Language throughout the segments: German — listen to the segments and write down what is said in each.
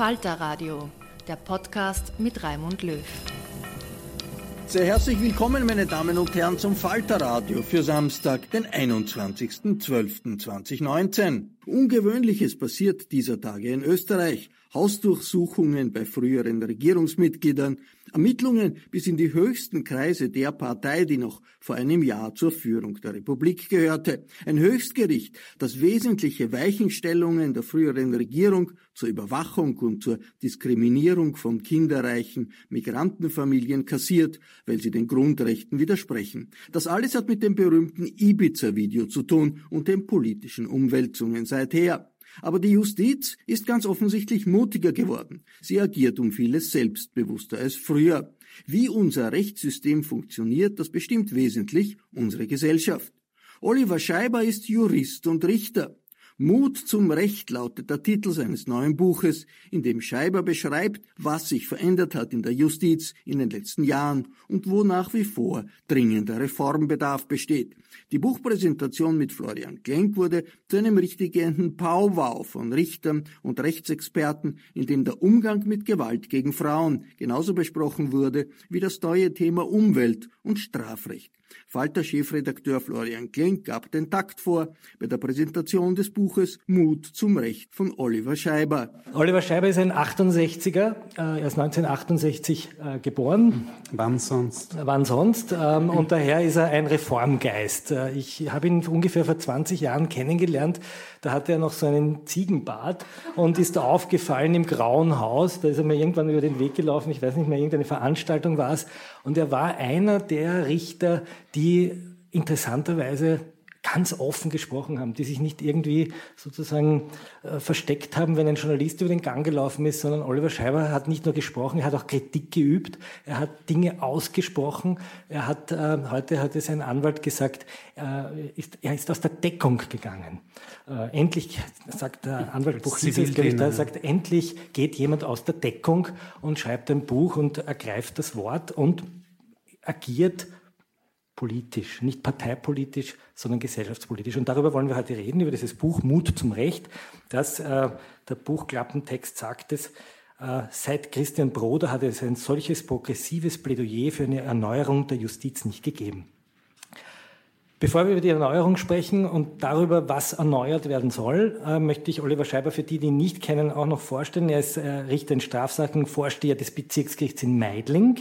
Falter Radio, der Podcast mit Raimund Löw. Sehr herzlich willkommen, meine Damen und Herren, zum Falter Radio für Samstag, den 21.12.2019. Ungewöhnliches passiert dieser Tage in Österreich. Hausdurchsuchungen bei früheren Regierungsmitgliedern, Ermittlungen bis in die höchsten Kreise der Partei, die noch vor einem Jahr zur Führung der Republik gehörte. Ein Höchstgericht, das wesentliche Weichenstellungen der früheren Regierung zur Überwachung und zur Diskriminierung von kinderreichen Migrantenfamilien kassiert, weil sie den Grundrechten widersprechen. Das alles hat mit dem berühmten Ibiza-Video zu tun und den politischen Umwälzungen seither. Aber die Justiz ist ganz offensichtlich mutiger geworden. Sie agiert um vieles selbstbewusster als früher. Wie unser Rechtssystem funktioniert, das bestimmt wesentlich unsere Gesellschaft. Oliver Scheiber ist Jurist und Richter. Mut zum Recht lautet der Titel seines neuen Buches, in dem Scheiber beschreibt, was sich verändert hat in der Justiz in den letzten Jahren und wo nach wie vor dringender Reformbedarf besteht. Die Buchpräsentation mit Florian Klenk wurde zu einem richtigen Powwow von Richtern und Rechtsexperten, in dem der Umgang mit Gewalt gegen Frauen genauso besprochen wurde wie das neue Thema Umwelt und Strafrecht. Falter-Chefredakteur Florian Klenk gab den Takt vor bei der Präsentation des Buches Mut zum Recht von Oliver Scheiber. Oliver Scheiber ist ein 68er, äh, er ist 1968 äh, geboren. Wann sonst? Wann sonst? Ähm, und daher ist er ein Reformgeist. Äh, ich habe ihn ungefähr vor 20 Jahren kennengelernt. Da hatte er noch so einen Ziegenbart und ist aufgefallen im Grauen Haus. Da ist er mir irgendwann über den Weg gelaufen. Ich weiß nicht mehr, irgendeine Veranstaltung war es. Und er war einer der Richter, die interessanterweise ganz offen gesprochen haben, die sich nicht irgendwie sozusagen äh, versteckt haben, wenn ein Journalist über den Gang gelaufen ist, sondern Oliver Scheiber hat nicht nur gesprochen, er hat auch Kritik geübt, er hat Dinge ausgesprochen, er hat, äh, heute hat es ein Anwalt gesagt, äh, ist, er ist aus der Deckung gegangen. Äh, endlich, sagt der Anwalt Buchhieses er sagt, endlich geht jemand aus der Deckung und schreibt ein Buch und ergreift das Wort und agiert politisch, nicht parteipolitisch, sondern gesellschaftspolitisch. Und darüber wollen wir heute reden, über dieses Buch Mut zum Recht, das äh, der Buchklappentext sagt es, äh, seit Christian Broder hat es ein solches progressives Plädoyer für eine Erneuerung der Justiz nicht gegeben. Bevor wir über die Erneuerung sprechen und darüber, was erneuert werden soll, äh, möchte ich Oliver Scheiber für die, die ihn nicht kennen, auch noch vorstellen. Er ist äh, Richter in Strafsachen, Vorsteher des Bezirksgerichts in Meidling.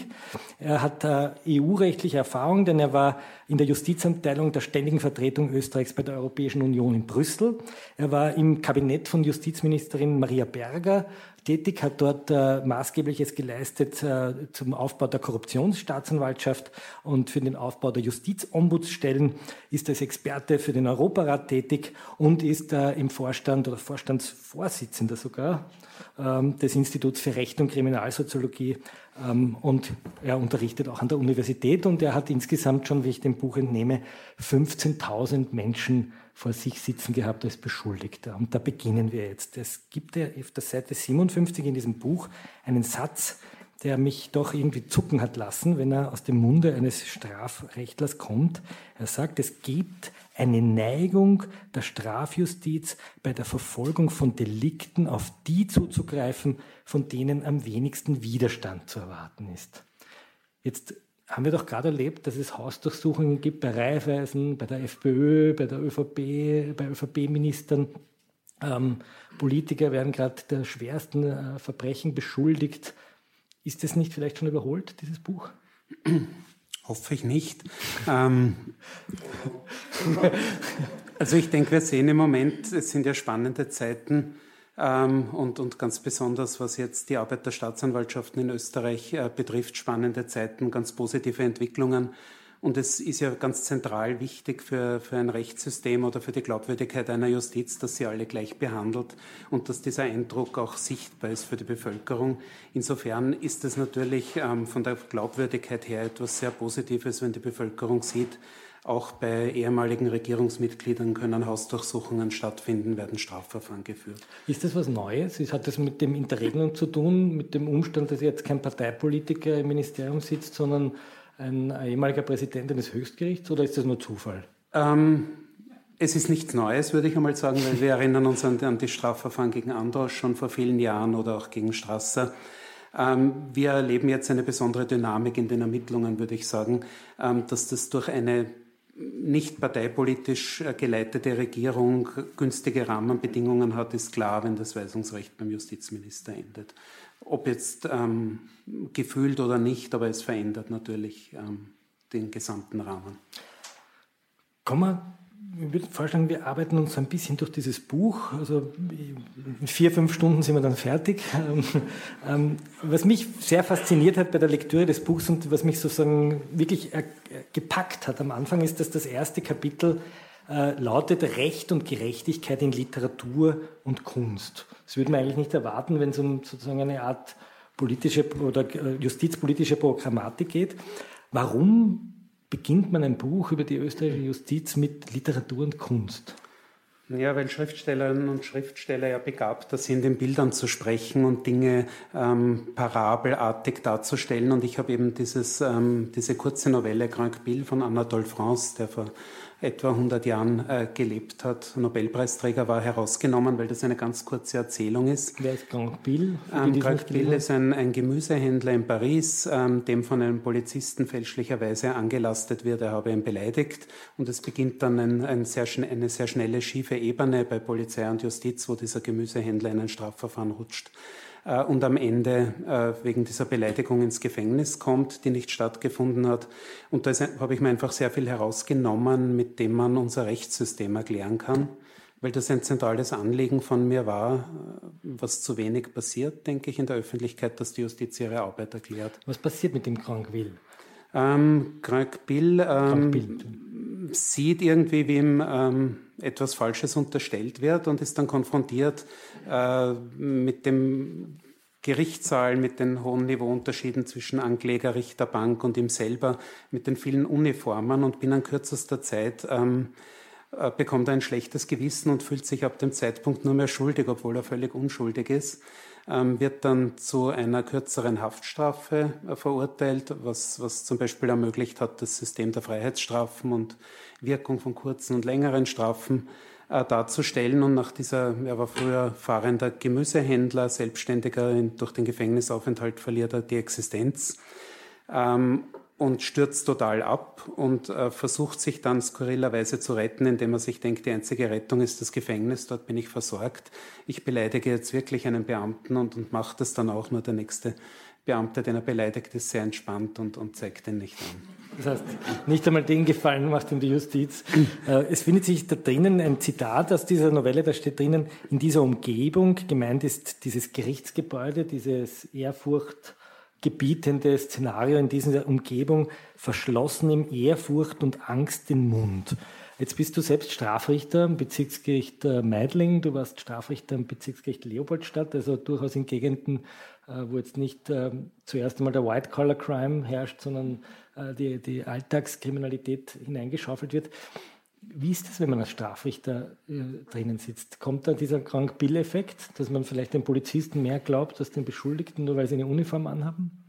Er hat äh, EU-rechtliche Erfahrung, denn er war in der Justizabteilung der Ständigen Vertretung Österreichs bei der Europäischen Union in Brüssel. Er war im Kabinett von Justizministerin Maria Berger tätig, hat dort äh, Maßgebliches geleistet äh, zum Aufbau der Korruptionsstaatsanwaltschaft und für den Aufbau der Justizombudsstellen, ist als Experte für den Europarat tätig und ist äh, im Vorstand oder Vorstandsvorsitzender sogar ähm, des Instituts für Recht und Kriminalsoziologie Ähm, und er unterrichtet auch an der Universität und er hat insgesamt schon, wie ich dem Buch entnehme, 15.000 Menschen vor sich sitzen gehabt als Beschuldigter. Und da beginnen wir jetzt. Es gibt ja auf der Seite 57 in diesem Buch einen Satz, der mich doch irgendwie zucken hat lassen, wenn er aus dem Munde eines Strafrechtlers kommt. Er sagt, es gibt eine Neigung der Strafjustiz bei der Verfolgung von Delikten auf die zuzugreifen, von denen am wenigsten Widerstand zu erwarten ist. Jetzt haben wir doch gerade erlebt, dass es Hausdurchsuchungen gibt bei Raiffeisen, bei der FPÖ, bei der ÖVP, bei ÖVP-Ministern. Ähm, Politiker werden gerade der schwersten äh, Verbrechen beschuldigt. Ist das nicht vielleicht schon überholt, dieses Buch? Hoffe ich nicht. ähm, also ich denke, wir sehen im Moment, es sind ja spannende Zeiten und, und ganz besonders, was jetzt die Arbeit der Staatsanwaltschaften in Österreich äh, betrifft, spannende Zeiten, ganz positive Entwicklungen. Und es ist ja ganz zentral wichtig für, für ein Rechtssystem oder für die Glaubwürdigkeit einer Justiz, dass sie alle gleich behandelt und dass dieser Eindruck auch sichtbar ist für die Bevölkerung. Insofern ist es natürlich ähm, von der Glaubwürdigkeit her etwas sehr Positives, wenn die Bevölkerung sieht, auch bei ehemaligen Regierungsmitgliedern können Hausdurchsuchungen stattfinden, werden Strafverfahren geführt. Ist das was Neues? Hat das mit dem Interregnum zu tun, mit dem Umstand, dass jetzt kein Parteipolitiker im Ministerium sitzt, sondern ein ehemaliger Präsident eines Höchstgerichts oder ist das nur Zufall? Ähm, es ist nichts Neues, würde ich einmal sagen, weil wir erinnern uns an, an die Strafverfahren gegen Andros schon vor vielen Jahren oder auch gegen Strasser. Ähm, wir erleben jetzt eine besondere Dynamik in den Ermittlungen, würde ich sagen, ähm, dass das durch eine nicht parteipolitisch äh, geleitete Regierung günstige Rahmenbedingungen hat, ist klar, wenn das Weisungsrecht beim Justizminister endet. Ob jetzt ähm, gefühlt oder nicht, aber es verändert natürlich ähm, den gesamten Rahmen. Kommen wir ich würde vorschlagen, wir arbeiten uns ein bisschen durch dieses Buch. Also in vier, fünf Stunden sind wir dann fertig. Ähm, was mich sehr fasziniert hat bei der Lektüre des Buchs und was mich sozusagen wirklich gepackt hat am Anfang, ist, dass das erste Kapitel äh, lautet Recht und Gerechtigkeit in Literatur und Kunst. Das würde man eigentlich nicht erwarten, wenn es um sozusagen eine Art politische oder äh, justizpolitische Programmatik geht. Warum beginnt man ein Buch über die österreichische Justiz mit Literatur und Kunst? Ja, weil Schriftstellerinnen und Schriftsteller ja begabter sind, in Bildern zu sprechen und Dinge ähm, parabelartig darzustellen. Und ich habe eben dieses, ähm, diese kurze Novelle Grand Bill von Anatole France, der vor etwa 100 Jahren äh, gelebt hat, Nobelpreisträger war, herausgenommen, weil das eine ganz kurze Erzählung ist. Wer ist Grand Bill? Ähm, Grand Bill ist ein, ein, Gemüsehändler in Paris, ähm, dem von einem Polizisten fälschlicherweise angelastet wird, er habe ihn beleidigt. Und es beginnt dann ein, ein sehr, eine sehr schnelle, schiefe Ebene bei Polizei und Justiz, wo dieser Gemüsehändler in ein Strafverfahren rutscht. Äh, und am Ende äh, wegen dieser Beleidigung ins Gefängnis kommt, die nicht stattgefunden hat. Und da habe ich mir einfach sehr viel herausgenommen, mit dem man unser Rechtssystem erklären kann, weil das ein zentrales Anliegen von mir war, äh, was zu wenig passiert, denke ich, in der Öffentlichkeit, dass die Justiz ihre Arbeit erklärt. Was passiert mit dem Krankwil? Ähm, Crank Bill, ähm, Bill sieht irgendwie, wie ihm ähm, etwas Falsches unterstellt wird und ist dann konfrontiert äh, mit dem Gerichtssaal, mit den hohen Niveauunterschieden zwischen Ankläger, Richter, Bank und ihm selber, mit den vielen Uniformen und binnen kürzester Zeit ähm, äh, bekommt er ein schlechtes Gewissen und fühlt sich ab dem Zeitpunkt nur mehr schuldig, obwohl er völlig unschuldig ist wird dann zu einer kürzeren Haftstrafe äh, verurteilt, was, was zum Beispiel ermöglicht hat, das System der Freiheitsstrafen und Wirkung von kurzen und längeren Strafen äh, darzustellen. Und nach dieser, er war früher fahrender Gemüsehändler, Selbstständiger, durch den Gefängnisaufenthalt verliert er die Existenz. Und stürzt total ab und äh, versucht sich dann skurrilerweise zu retten, indem er sich denkt, die einzige Rettung ist das Gefängnis, dort bin ich versorgt. Ich beleidige jetzt wirklich einen Beamten und, und macht das dann auch nur der nächste Beamte, den er beleidigt, ist sehr entspannt und, und zeigt ihn nicht an. Das heißt, nicht einmal den Gefallen macht ihm die Justiz. Äh, es findet sich da drinnen ein Zitat aus dieser Novelle, da steht drinnen, in dieser Umgebung, gemeint ist dieses Gerichtsgebäude, dieses Ehrfurcht, gebietende Szenario in dieser Umgebung verschlossen im Ehrfurcht und Angst den Mund. Jetzt bist du selbst Strafrichter am Bezirksgericht äh, Meidling, du warst Strafrichter am Bezirksgericht Leopoldstadt, also durchaus in Gegenden, äh, wo jetzt nicht äh, zuerst einmal der White-Collar-Crime herrscht, sondern die, die Alltagskriminalität hineingeschaufelt wird. Wie ist das, wenn man als Strafrichter äh, drinnen sitzt? Kommt da dieser Krank-Bill-Effekt, dass man vielleicht den Polizisten mehr glaubt als den Beschuldigten, nur weil sie eine Uniform anhaben?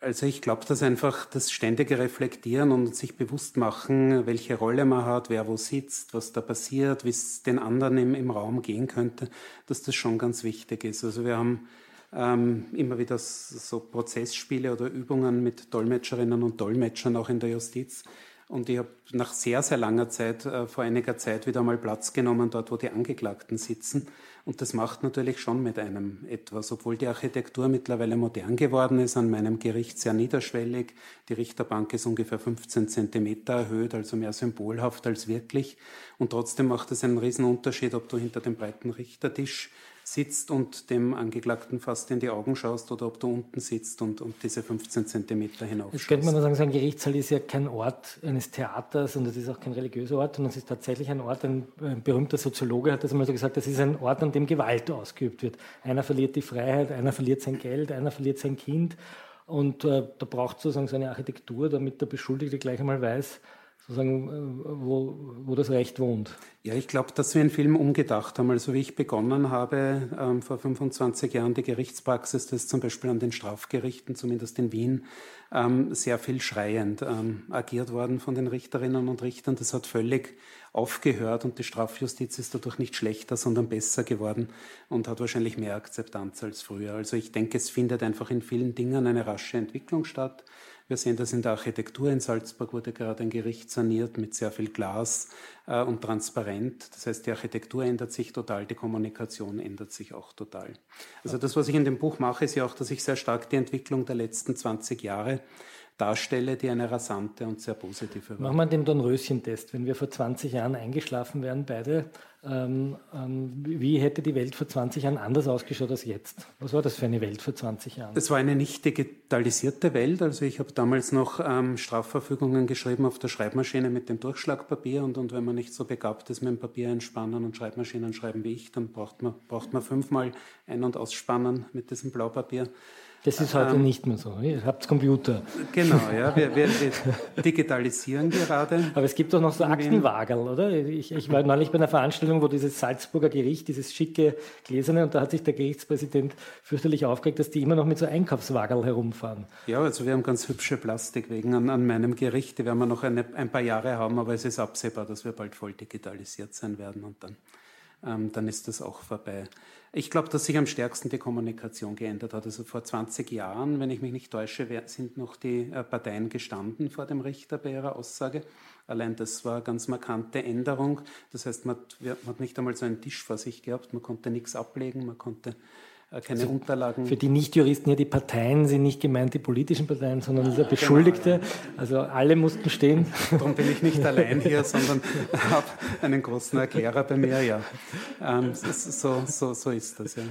Also ich glaube, dass einfach das ständige Reflektieren und sich bewusst machen, welche Rolle man hat, wer wo sitzt, was da passiert, wie es den anderen im, im Raum gehen könnte, dass das schon ganz wichtig ist. Also wir haben ähm, immer wieder so Prozessspiele oder Übungen mit Dolmetscherinnen und Dolmetschern auch in der Justiz. Und ich habe nach sehr, sehr langer Zeit, äh, vor einiger Zeit, wieder mal Platz genommen, dort, wo die Angeklagten sitzen. Und das macht natürlich schon mit einem etwas, obwohl die Architektur mittlerweile modern geworden ist, an meinem Gericht sehr niederschwellig. Die Richterbank ist ungefähr 15 Zentimeter erhöht, also mehr symbolhaft als wirklich. Und trotzdem macht es einen riesen Unterschied, ob du hinter dem breiten Richtertisch sitzt und dem Angeklagten fast in die Augen schaust oder ob du unten sitzt und, und diese 15 Zentimeter hinauf. Jetzt könnte man sagen, so ein Gerichtssaal ist ja kein Ort eines Theaters und es ist auch kein religiöser Ort, sondern es ist tatsächlich ein Ort, ein, ein berühmter Soziologe hat das einmal so gesagt, das ist ein Ort, an dem Gewalt ausgeübt wird. Einer verliert die Freiheit, einer verliert sein Geld, einer verliert sein Kind und äh, da braucht sozusagen so eine Architektur, damit der Beschuldigte gleich einmal weiß, sozusagen, äh, wo, wo das Recht wohnt. Ja, ich glaube, dass wir einen Film umgedacht haben. Also wie ich begonnen habe, ähm, vor 25 Jahren die Gerichtspraxis, das ist zum Beispiel an den Strafgerichten, zumindest in Wien, ähm, sehr viel schreiend ähm, agiert worden von den Richterinnen und Richtern. Das hat völlig aufgehört und die Strafjustiz ist dadurch nicht schlechter, sondern besser geworden und hat wahrscheinlich mehr Akzeptanz als früher. Also ich denke, es findet einfach in vielen Dingen eine rasche Entwicklung statt. Wir sehen das in der Architektur. In Salzburg wurde gerade ein Gericht saniert mit sehr viel Glas äh, und transparent. Das heißt, die Architektur ändert sich total, die Kommunikation ändert sich auch total. Also das, was ich in dem Buch mache, ist ja auch, dass ich sehr stark die Entwicklung der letzten 20 Jahre darstelle, die eine rasante und sehr positive war. Machen wir den Dornröschen-Test. Wenn wir vor 20 Jahren eingeschlafen wären, beide, ähm, ähm, wie hätte die Welt vor 20 Jahren anders ausgeschaut als jetzt? Was war das für eine Welt vor 20 Jahren? Es war eine nicht digitalisierte Welt. Also ich habe damals noch ähm, Strafverfügungen geschrieben auf der Schreibmaschine mit dem Durchschlagpapier und, und wenn man nicht so begabt ist mit dem Papier einspannen und Schreibmaschinen schreiben wie ich, dann braucht man, braucht man fünfmal ein- und ausspannen mit diesem Blaupapier. Das ist heute ähm, nicht mehr so. Ihr habt Computer. Genau, ja. Wir, wir, wir digitalisieren gerade. Aber es gibt doch noch so Aktenwagel, oder? Ich, ich, war neulich bei einer Veranstaltung, wo dieses Salzburger Gericht, dieses schicke Gläserne, und da hat sich der Gerichtspräsident fürchterlich aufgeregt, dass die immer noch mit so Einkaufswagel herumfahren. Ja, also wir haben ganz hübsche Plastikwegen an, an meinem Gericht. Die werden wir noch eine, ein paar Jahre haben, aber es ist absehbar, dass wir bald voll digitalisiert sein werden und dann, ähm, dann ist das auch vorbei. Ich glaube, dass sich am stärksten die Kommunikation geändert hat. Also vor 20 Jahren, wenn ich mich nicht täusche, sind noch die äh, Parteien gestanden vor dem Richter bei ihrer Aussage. Allein das war eine ganz markante Änderung. Das heißt, man hat nicht einmal so einen Tisch vor sich gehabt, man konnte nichts ablegen, man konnte keine also Unterlagen. Für die Nichtjuristen ja, die Parteien sind nicht gemeint die politischen Parteien, sondern dieser Beschuldigte. Genau, ja. Also alle mussten stehen. Darum bin ich nicht allein hier, sondern habe einen großen Erklärer bei mir, ja. Ähm, so, so, so ist das, ja.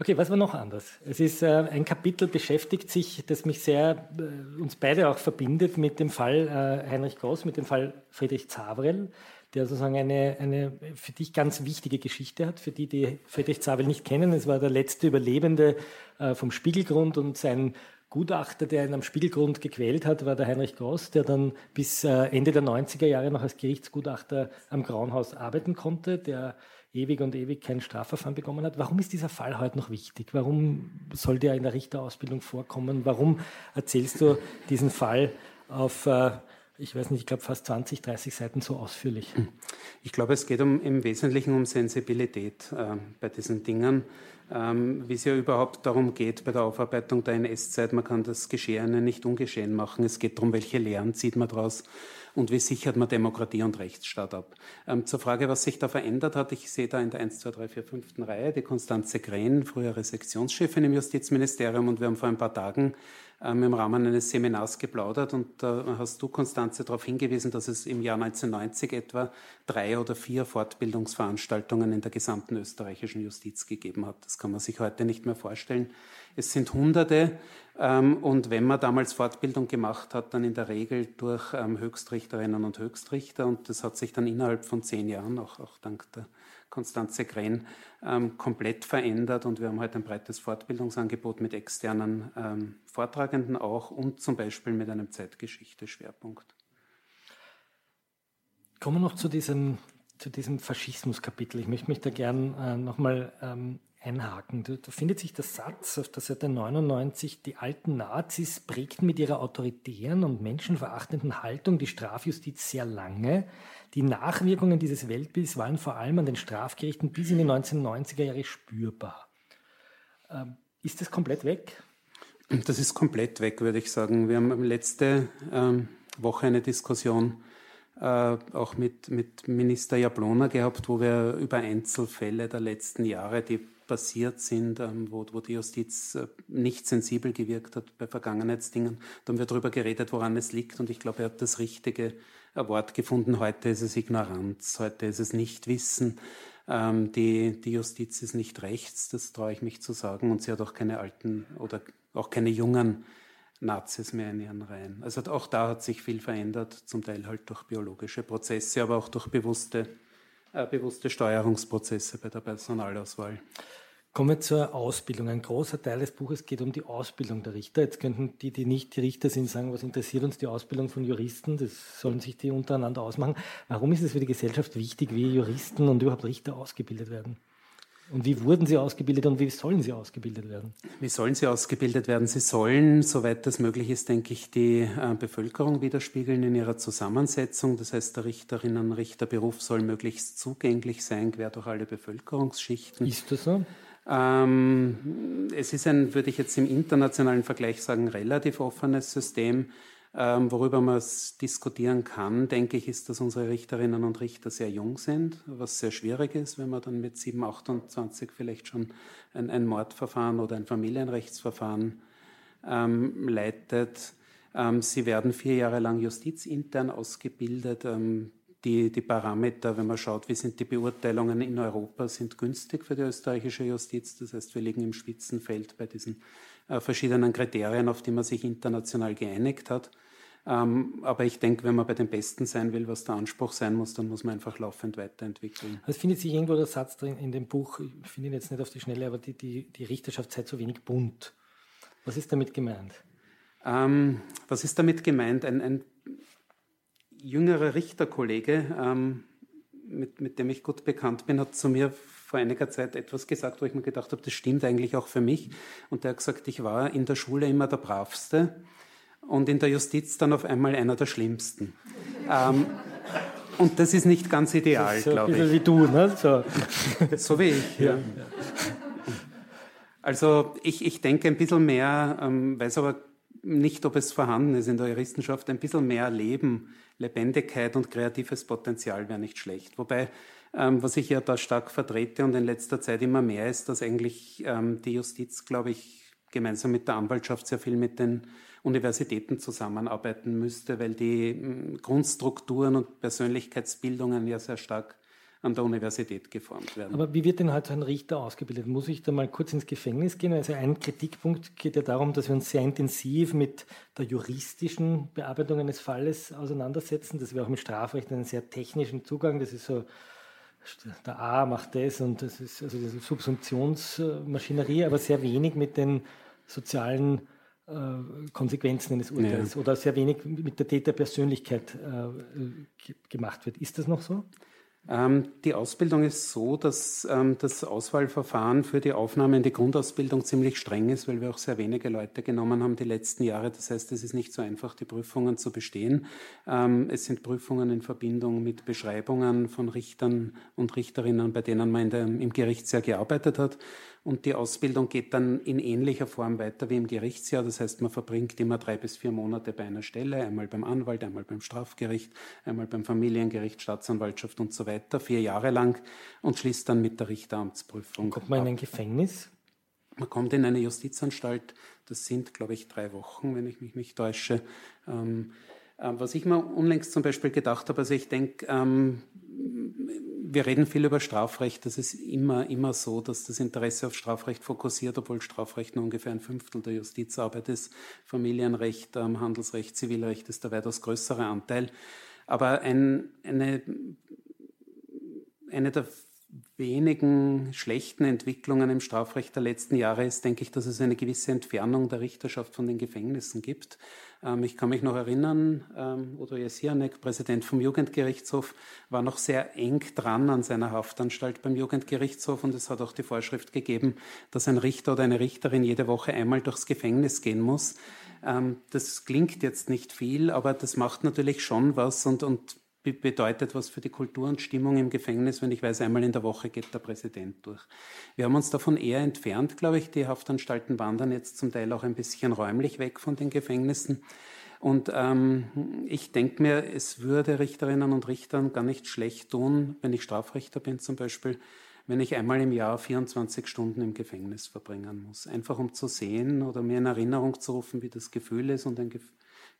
Okay, was war noch anders? Es ist äh, ein Kapitel beschäftigt sich, das mich sehr, äh, uns beide auch verbindet mit dem Fall äh, Heinrich Groß, mit dem Fall Friedrich Zavrel der sozusagen eine, eine für dich ganz wichtige Geschichte hat, für die, die Friedrich Zabel nicht kennen. Es war der letzte Überlebende äh, vom Spiegelgrund und sein Gutachter, der ihn am Spiegelgrund gequält hat, war der Heinrich Gross, der dann bis äh, Ende der 90er Jahre noch als Gerichtsgutachter am Grauenhaus arbeiten konnte, der ewig und ewig kein Strafverfahren bekommen hat. Warum ist dieser Fall heute noch wichtig? Warum soll der in der Richterausbildung vorkommen? Warum erzählst du diesen Fall auf äh, ich weiß nicht, ich glaube fast 20, 30 Seiten so ausführlich. Ich glaube, es geht um, im Wesentlichen um Sensibilität äh, bei diesen Dingen, ähm, wie es ja überhaupt darum geht bei der Aufarbeitung der NS-Zeit. Man kann das Geschehene nicht ungeschehen machen. Es geht darum, welche Lehren zieht man daraus und wie sichert man Demokratie und Rechtsstaat ab. Ähm, zur Frage, was sich da verändert hat, ich sehe da in der 1, 2, 3, 4, 5. Reihe die Konstanze Kren, frühere Sektionschefin im Justizministerium und wir haben vor ein paar Tagen ähm, im Rahmen eines Seminars geplaudert und da äh, hast du, Konstanze, darauf hingewiesen, dass es im Jahr 1990 etwa drei oder vier Fortbildungsveranstaltungen in der gesamten österreichischen Justiz gegeben hat. Das kann man sich heute nicht mehr vorstellen. Es sind Hunderte ähm, und wenn man damals Fortbildung gemacht hat, dann in der Regel durch ähm, Höchstrichterinnen und Höchstrichter und das hat sich dann innerhalb von zehn Jahren, auch, auch dank der Konstanze Gren, ähm, komplett verändert und wir haben heute ein breites Fortbildungsangebot mit externen ähm, Vortragenden auch und zum Beispiel mit einem Zeitgeschichte-Schwerpunkt. Kommen wir noch zu diesem, zu diesem Faschismus-Kapitel. Ich möchte mich da gern äh, nochmal ähm, einhaken. Da, da, findet sich der Satz auf der Seite 99, die alten Nazis prägten mit ihrer autoritären und menschenverachtenden Haltung die Strafjustiz sehr lange. Die Nachwirkungen dieses Weltbilds waren vor allem an den Strafgerichten bis in die 1990er Jahre spürbar. Ähm, ist das komplett weg? Das ist komplett weg, würde ich sagen. Wir haben letzte ähm, Woche eine Diskussion äh, auch mit, mit Minister Jablona gehabt, wo wir über Einzelfälle der letzten Jahre, die passiert sind, ähm, wo, wo die Justiz äh, nicht sensibel gewirkt hat bei Vergangenheitsdingen. Da haben wir darüber geredet, woran es liegt. Und ich glaube, er hat das richtige Wort gefunden. Heute ist es Ignoranz, heute ist es Nichtwissen. Ähm, die, die Justiz ist nicht rechts, das traue ich mich zu sagen. Und sie hat auch keine alten oder auch keine jungen Nazis mehr in ihren Reihen. Also auch da hat sich viel verändert, zum Teil halt durch biologische Prozesse, aber auch durch bewusste äh, bewusste Steuerungsprozesse bei der Personalauswahl. Kommen wir zur Ausbildung. Ein großer Teil des Buches geht um die Ausbildung der Richter. Jetzt könnten die, die nicht die Richter sind, sagen, was interessiert uns die Ausbildung von Juristen? Das sollen sich die untereinander ausmachen. Warum ist es für die Gesellschaft wichtig, wie Juristen und überhaupt Richter ausgebildet werden? Und wie wurden sie ausgebildet und wie sollen sie ausgebildet werden? Wie sollen sie ausgebildet werden? Sie sollen, soweit das möglich ist, denke ich, die äh, Bevölkerung widerspiegeln in ihrer Zusammensetzung. Das heißt, der Richterinnen- und Richterberuf soll möglichst zugänglich sein, quer durch alle Bevölkerungsschichten. Ist das so? Ähm, es ist ein, würde ich jetzt im internationalen Vergleich sagen, relativ offenes System. Ähm, worüber man diskutieren kann, denke ich, ist, dass unsere Richterinnen und Richter sehr jung sind, was sehr schwierig ist, wenn man dann mit 7, 28 vielleicht schon ein, ein Mordverfahren oder ein Familienrechtsverfahren ähm, leitet. Ähm, sie werden vier Jahre lang justizintern ausgebildet. Ähm, die, die Parameter, wenn man schaut, wie sind die Beurteilungen in Europa, sind günstig für die österreichische Justiz. Das heißt, wir liegen im Spitzenfeld bei diesen äh, verschiedenen Kriterien, auf die man sich international geeinigt hat. Ähm, aber ich denke, wenn man bei den Besten sein will, was der Anspruch sein muss, dann muss man einfach laufend weiterentwickeln. Es findet sich irgendwo der Satz drin in dem Buch, ich finde ihn jetzt nicht auf die Schnelle, aber die, die, die Richterschaft sei zu wenig bunt. Was ist damit gemeint? Ähm, was ist damit gemeint? Ein, ein jüngerer Richterkollege, ähm, mit, mit dem ich gut bekannt bin, hat zu mir vor einiger Zeit etwas gesagt, wo ich mir gedacht habe, das stimmt eigentlich auch für mich. Und der hat gesagt, ich war in der Schule immer der Bravste und in der Justiz dann auf einmal einer der Schlimmsten. ähm, und das ist nicht ganz ideal, so glaube ich. wie du, ne? So, so wie ich, ja. Also ich, ich denke ein bisschen mehr, ähm, weiß aber nicht, ob es vorhanden ist in der Juristenschaft, ein bisschen mehr Leben, Lebendigkeit und kreatives Potenzial wäre nicht schlecht. Wobei ähm, was ich ja da stark vertrete und in letzter Zeit immer mehr ist, dass eigentlich ähm, die Justiz, glaube ich, gemeinsam mit der Anwaltschaft sehr viel mit den Universitäten zusammenarbeiten müsste, weil die äh, Grundstrukturen und Persönlichkeitsbildungen ja sehr stark an der Universität geformt werden. Aber wie wird denn heute ein Richter ausgebildet? Muss ich da mal kurz ins Gefängnis gehen? Also ein Kritikpunkt geht ja darum, dass wir uns sehr intensiv mit der juristischen Bearbeitung eines Falles auseinandersetzen, dass wir auch mit Strafrecht einen sehr technischen Zugang, das ist so der A macht das und das ist also diese Subsumptionsmaschinerie, aber sehr wenig mit den sozialen äh, Konsequenzen eines Urteils ja. oder sehr wenig mit der Täterpersönlichkeit äh, gemacht wird. Ist das noch so? Ähm, die Ausbildung ist so, dass ähm, das Auswahlverfahren für die Aufnahme in die Grundausbildung ziemlich streng ist, weil wir auch sehr wenige Leute genommen haben die letzten Jahre. Das heißt, es ist nicht so einfach, die Prüfungen zu bestehen. Ähm, es sind Prüfungen in Verbindung mit Beschreibungen von Richtern und Richterinnen, bei denen man im Gerichtsjahr gearbeitet hat. Und die Ausbildung geht dann in ähnlicher Form weiter wie im Gerichtsjahr. Das heißt, man verbringt immer drei bis vier Monate bei einer Stelle, einmal beim Anwalt, einmal beim Strafgericht, einmal beim Familiengericht, Staatsanwaltschaft und so weiter, vier Jahre lang und schließt dann mit der Richteramtsprüfung. Kommt man in ein Gefängnis? Man kommt in eine Justizanstalt. Das sind, glaube ich, drei Wochen, wenn ich mich nicht täusche. Ähm, äh, was ich mir unlängst zum Beispiel gedacht habe, also ich denke, ähm, wir reden viel über Strafrecht. Das ist immer, immer so, dass das Interesse auf Strafrecht fokussiert, obwohl Strafrecht nur ungefähr ein Fünftel der Justizarbeit ist. Familienrecht, ähm, Handelsrecht, Zivilrecht ist der weitaus größere Anteil. Aber ein, eine, eine der wenigen schlechten Entwicklungen im Strafrecht der letzten Jahre ist, denke ich, dass es eine gewisse Entfernung der Richterschaft von den Gefängnissen gibt. Ähm, ich kann mich noch erinnern, ähm, Udo Jesianek, Präsident vom Jugendgerichtshof, war noch sehr eng dran an seiner Haftanstalt beim Jugendgerichtshof und es hat auch die Vorschrift gegeben, dass ein Richter oder eine Richterin jede Woche einmal durchs Gefängnis gehen muss. Ähm, das klingt jetzt nicht viel, aber das macht natürlich schon was und, und bedeutet was für die Kultur und Stimmung im Gefängnis, wenn ich weiß, einmal in der Woche geht der Präsident durch. Wir haben uns davon eher entfernt, glaube ich. Die Haftanstalten wandern jetzt zum Teil auch ein bisschen räumlich weg von den Gefängnissen. Und ähm, ich denke mir, es würde Richterinnen und Richtern gar nicht schlecht tun, wenn ich Strafrichter bin zum Beispiel, wenn ich einmal im Jahr 24 Stunden im Gefängnis verbringen muss. Einfach um zu sehen oder mir in Erinnerung zu rufen, wie das Gefühl ist und ein Gefühl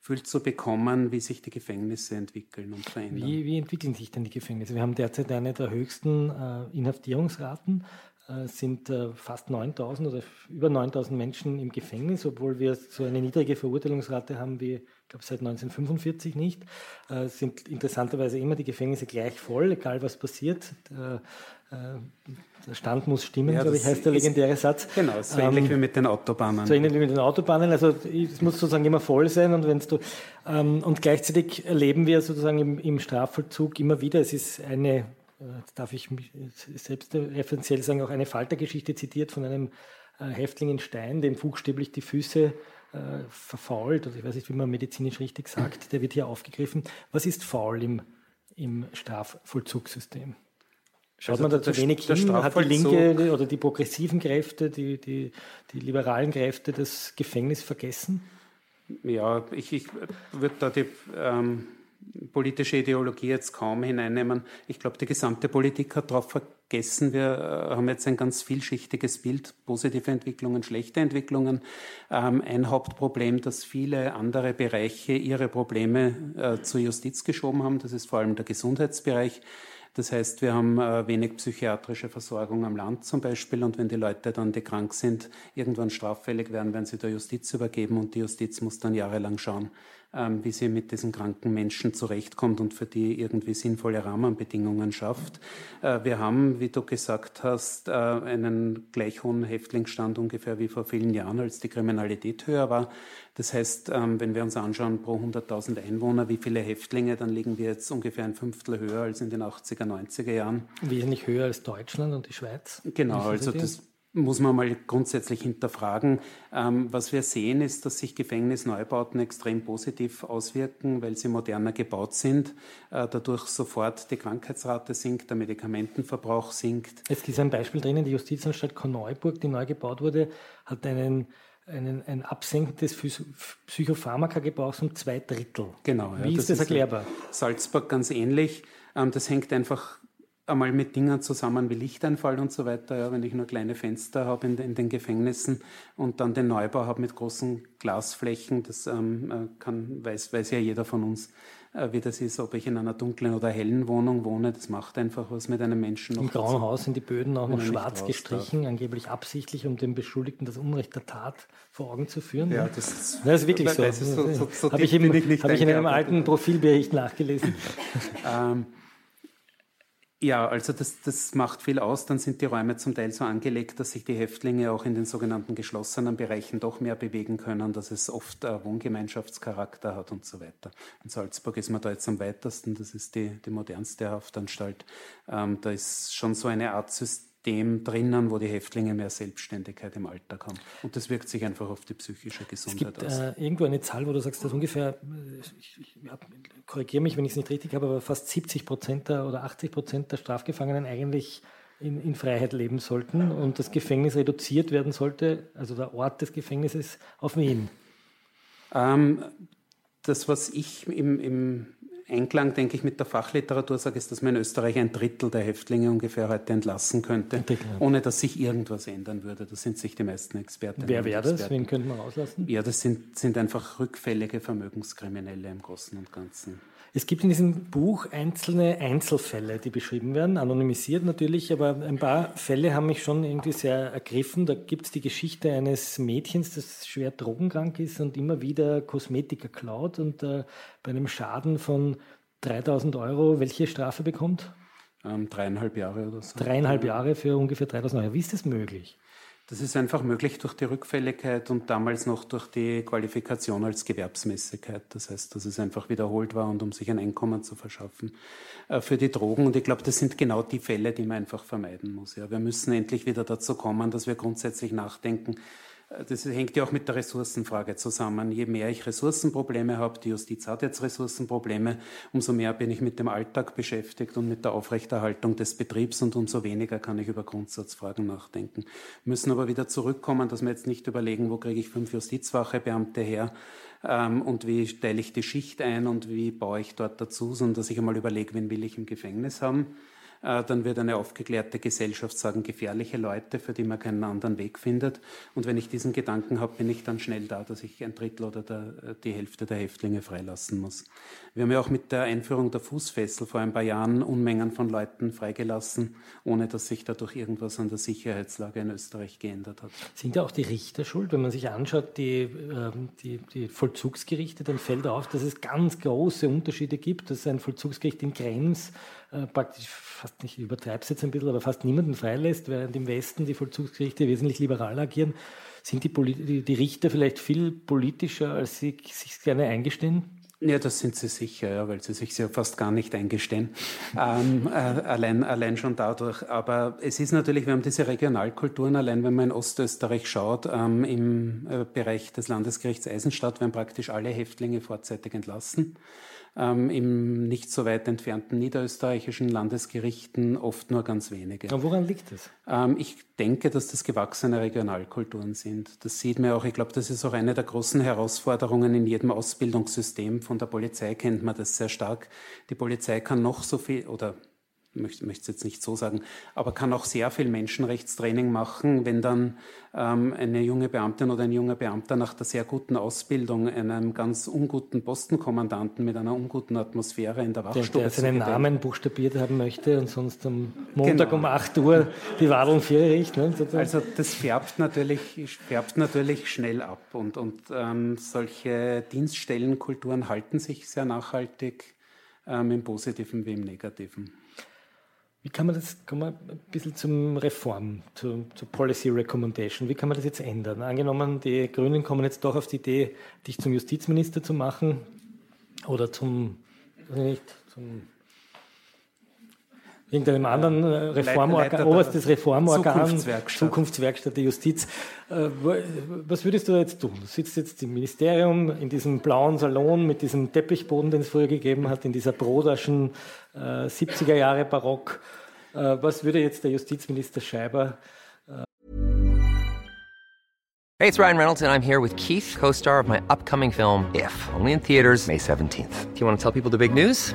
Gefühl zu bekommen, wie sich die Gefängnisse entwickeln und verändern. Wie, wie entwickeln sich denn die Gefängnisse? Wir haben derzeit eine der höchsten äh, Inhaftierungsraten, äh, sind äh, fast 9000 oder über 9000 Menschen im Gefängnis, obwohl wir so eine niedrige Verurteilungsrate haben wie, glaube, seit 1945 nicht. Äh, sind interessanterweise immer die Gefängnisse gleich voll, egal was passiert. Äh, äh, der Stand muss stimmen, ja, glaube ich, heißt der legendäre Satz. Genau, so ähm, ähnlich wie mit den Autobahnen. So ähnlich wie mit den Autobahnen. Also es muss sozusagen immer voll sein und wenn du ähm, und gleichzeitig erleben wir sozusagen im, im Strafvollzug immer wieder, es ist eine, äh, jetzt darf ich mich selbst referenziell sagen, auch eine Faltergeschichte zitiert von einem äh, Häftling in Stein, dem buchstäblich die Füße äh, verfault, oder ich weiß nicht, wie man medizinisch richtig sagt, der wird hier aufgegriffen. Was ist faul im, im Strafvollzugssystem? Schaut also man da zu wenig hin? Hat die linke oder die progressiven Kräfte, die, die, die liberalen Kräfte das Gefängnis vergessen? Ja, ich, ich würde da die ähm, politische Ideologie jetzt kaum hineinnehmen. Ich glaube, die gesamte Politik hat darauf vergessen. Wir äh, haben jetzt ein ganz vielschichtiges Bild, positive Entwicklungen, schlechte Entwicklungen. Ähm, ein Hauptproblem, dass viele andere Bereiche ihre Probleme äh, zur Justiz geschoben haben, das ist vor allem der Gesundheitsbereich. Das heißt, wir haben äh, wenig psychiatrische Versorgung am Land zum Beispiel und wenn die Leute dann, die krank sind, irgendwann straffällig werden, werden sie der Justiz übergeben und die Justiz muss dann jahrelang schauen, wie sie mit diesen kranken Menschen zurechtkommt und für die irgendwie sinnvolle Rahmenbedingungen schafft. Äh, wir haben, wie du gesagt hast, äh, einen gleich hohen Häftlingsstand ungefähr wie vor vielen Jahren, als die Kriminalität höher war. Das heißt, ähm, wenn wir uns anschauen pro 100.000 Einwohner, wie viele Häftlinge, dann liegen wir jetzt ungefähr ein Fünftel höher als in den 80er, 90er Jahren. Wesentlich höher als Deutschland und die Schweiz. Genau, also das muss man mal grundsätzlich hinterfragen. Ähm, was wir sehen, ist, dass sich Gefängnisneubauten extrem positiv auswirken, weil sie moderner gebaut sind, äh, dadurch sofort die Krankheitsrate sinkt, der Medikamentenverbrauch sinkt. Jetzt ist ein Beispiel drinnen, die Justizanstalt Korneuburg, die neu gebaut wurde, hat einen einen, ein Absenken des Psychopharmaka-Gebrauchs um zwei Drittel. Genau. Wie ja, ist das, das erklärbar? Salzburg ganz ähnlich. Ähm, das hängt einfach einmal mit Dingen zusammen wie Lichteinfall und so weiter. Ja, wenn ich nur kleine Fenster habe in, in, den Gefängnissen und dann den Neubau habe mit großen Glasflächen, das ähm, äh, kann, weiß, weiß ja jeder von uns, äh, wie das ist, ob ich in einer dunklen oder hellen Wohnung wohne. Das macht einfach was mit einem Menschen. Im Grauen Haus sind die Böden auch noch schwarz gestrichen, darf. angeblich absichtlich, um dem Beschuldigten das Unrecht der Tat vor Augen zu führen. Ja, das, das ist wirklich so. so, so, so Habe ich, im, ich, hab ich in einem alten Profilbericht nachgelesen. ähm, ja, also das, das macht viel aus. Dann sind die Räume zum Teil so angelegt, dass sich die Häftlinge auch in den sogenannten geschlossenen Bereichen doch mehr bewegen können, dass es oft äh, Wohngemeinschaftscharakter hat und so weiter. In Salzburg ist man da jetzt am weitesten, das ist die, die modernste Haftanstalt. Ähm, da ist schon so eine Art System dem drinnen, wo die Häftlinge mehr Selbstständigkeit im Alltag haben. Und das wirkt sich einfach auf die psychische Gesundheit es gibt, aus. Äh, irgendwo eine Zahl, wo du sagst, dass ungefähr, äh, ich, ich korrigiere mich, wenn ich es nicht richtig habe, aber fast 70 Prozent oder 80 Prozent der Strafgefangenen eigentlich in, in, Freiheit leben sollten und das Gefängnis reduziert werden sollte, also der Ort des Gefängnisses, auf wen? Ähm, das, was ich im, im Einklang, denke ich, mit der Fachliteratur sage, ist, dass man in Österreich ein Drittel der Häftlinge ungefähr heute entlassen könnte, ohne dass sich irgendwas ändern würde. Das sind sich die meisten Experten. Wer wäre das? Wen könnte man rauslassen? Ja, das sind, sind einfach rückfällige Vermögenskriminelle im Großen und Ganzen. Es gibt in diesem Buch einzelne Einzelfälle, die beschrieben werden, anonymisiert natürlich, aber ein paar Fälle haben mich schon irgendwie sehr ergriffen. Da gibt es die Geschichte eines Mädchens, das schwer drogenkrank ist und immer wieder Kosmetika klaut und äh, bei einem Schaden von 3000 Euro welche Strafe bekommt? Ähm, dreieinhalb Jahre oder so. Dreieinhalb Jahre für ungefähr 3000 Euro. Wie ist das möglich? Das ist einfach möglich durch die Rückfälligkeit und damals noch durch die Qualifikation als Gewerbsmäßigkeit. Das heißt, dass es einfach wiederholt war und um sich ein Einkommen zu verschaffen äh, für die Drogen. Und ich glaube, das sind genau die Fälle, die man einfach vermeiden muss. Ja. Wir müssen endlich wieder dazu kommen, dass wir grundsätzlich nachdenken, das hängt ja auch mit der Ressourcenfrage zusammen. Je mehr ich Ressourcenprobleme habe, die Justiz hat jetzt Ressourcenprobleme, umso mehr bin ich mit dem Alltag beschäftigt und mit der Aufrechterhaltung des Betriebs und umso weniger kann ich über Grundsatzfragen nachdenken. Wir müssen aber wieder zurückkommen, dass wir jetzt nicht überlegen, wo kriege ich fünf Justizwachebeamte her ähm, und wie teile ich die Schicht ein und wie baue ich dort dazu, sondern dass ich einmal überlege, wen will ich im Gefängnis haben dann wird eine aufgeklärte Gesellschaft sagen, gefährliche Leute, für die man keinen anderen Weg findet. Und wenn ich diesen Gedanken habe, bin ich dann schnell da, dass ich ein Drittel oder der, die Hälfte der Häftlinge freilassen muss. Wir haben ja auch mit der Einführung der Fußfessel vor ein paar Jahren Unmengen von Leuten freigelassen, ohne dass sich dadurch irgendwas an der Sicherheitslage in Österreich geändert hat. Sind ja auch die Richter schuld? Wenn man sich anschaut, die, ähm, die, die Vollzugsgerichte, dann fällt auf, dass es ganz große Unterschiede gibt, dass ein Vollzugsgericht in Krems äh, praktisch fast nicht, ich übertreibe es jetzt ein bisschen, aber fast niemanden freilässt, während im Westen die Vollzugsgerichte wesentlich liberaler agieren. Sind die, die Richter vielleicht viel politischer, als sie sich gerne eingestehen? Ja, das sind sie sicher, ja, weil sie sich ja fast gar nicht eingestehen. ähm, äh, allein, allein schon dadurch. Aber es ist natürlich, wir haben diese Regionalkulturen, allein wenn man in Ostösterreich schaut, ähm, im äh, Bereich des Landesgerichts Eisenstadt werden praktisch alle Häftlinge vorzeitig entlassen ähm, im nicht so weit entfernten niederösterreichischen Landesgerichten oft nur ganz wenige. Und woran liegt das? Ähm, ich denke, dass das gewachsene Regionalkulturen sind. Das sieht man auch. Ich glaube, das ist auch eine der großen Herausforderungen in jedem Ausbildungssystem. Von der Polizei kennt man das sehr stark. Die Polizei kann noch so viel oder möchte, möchte es jetzt nicht so sagen, aber kann auch sehr viel Menschenrechtstraining machen, wenn dann ähm, eine junge Beamtin oder ein junger Beamter nach der sehr guten Ausbildung einem ganz unguten Postenkommandanten mit einer unguten Atmosphäre in der Wachstube... Der, der seinen Namen buchstabiert haben möchte und sonst am Montag genau. um 8 Uhr die Wadeln für riecht. Ne? Also das färbt natürlich, färbt natürlich schnell ab und, und ähm, solche Dienststellenkulturen halten sich sehr nachhaltig ähm, im Positiven wie im Negativen. Wie kann man das, kommen wir ein bisschen zum Reform, zu, zur Policy Recommendation, wie kann man das jetzt ändern? Angenommen, die Grünen kommen jetzt doch auf die Idee, dich zum Justizminister zu machen oder zum, nicht, zum irgendeinem anderen äh, Reformorgan, oberstes Reformorgan, Zukunftswerkstatt. Zukunftswerkstatt der Justiz. Äh, was würdest du jetzt tun? Du sitzt jetzt im Ministerium in diesem blauen Salon mit diesem Teppichboden, den es früher gegeben hat, in dieser Broderschen äh, 70er Jahre Barock. Äh, was würde jetzt der Justizminister Scheiber äh Hey, it's Ryan Reynolds and I'm here with Keith, co-star of my upcoming film If, only in theaters May 17th. Do you want to tell people the big news?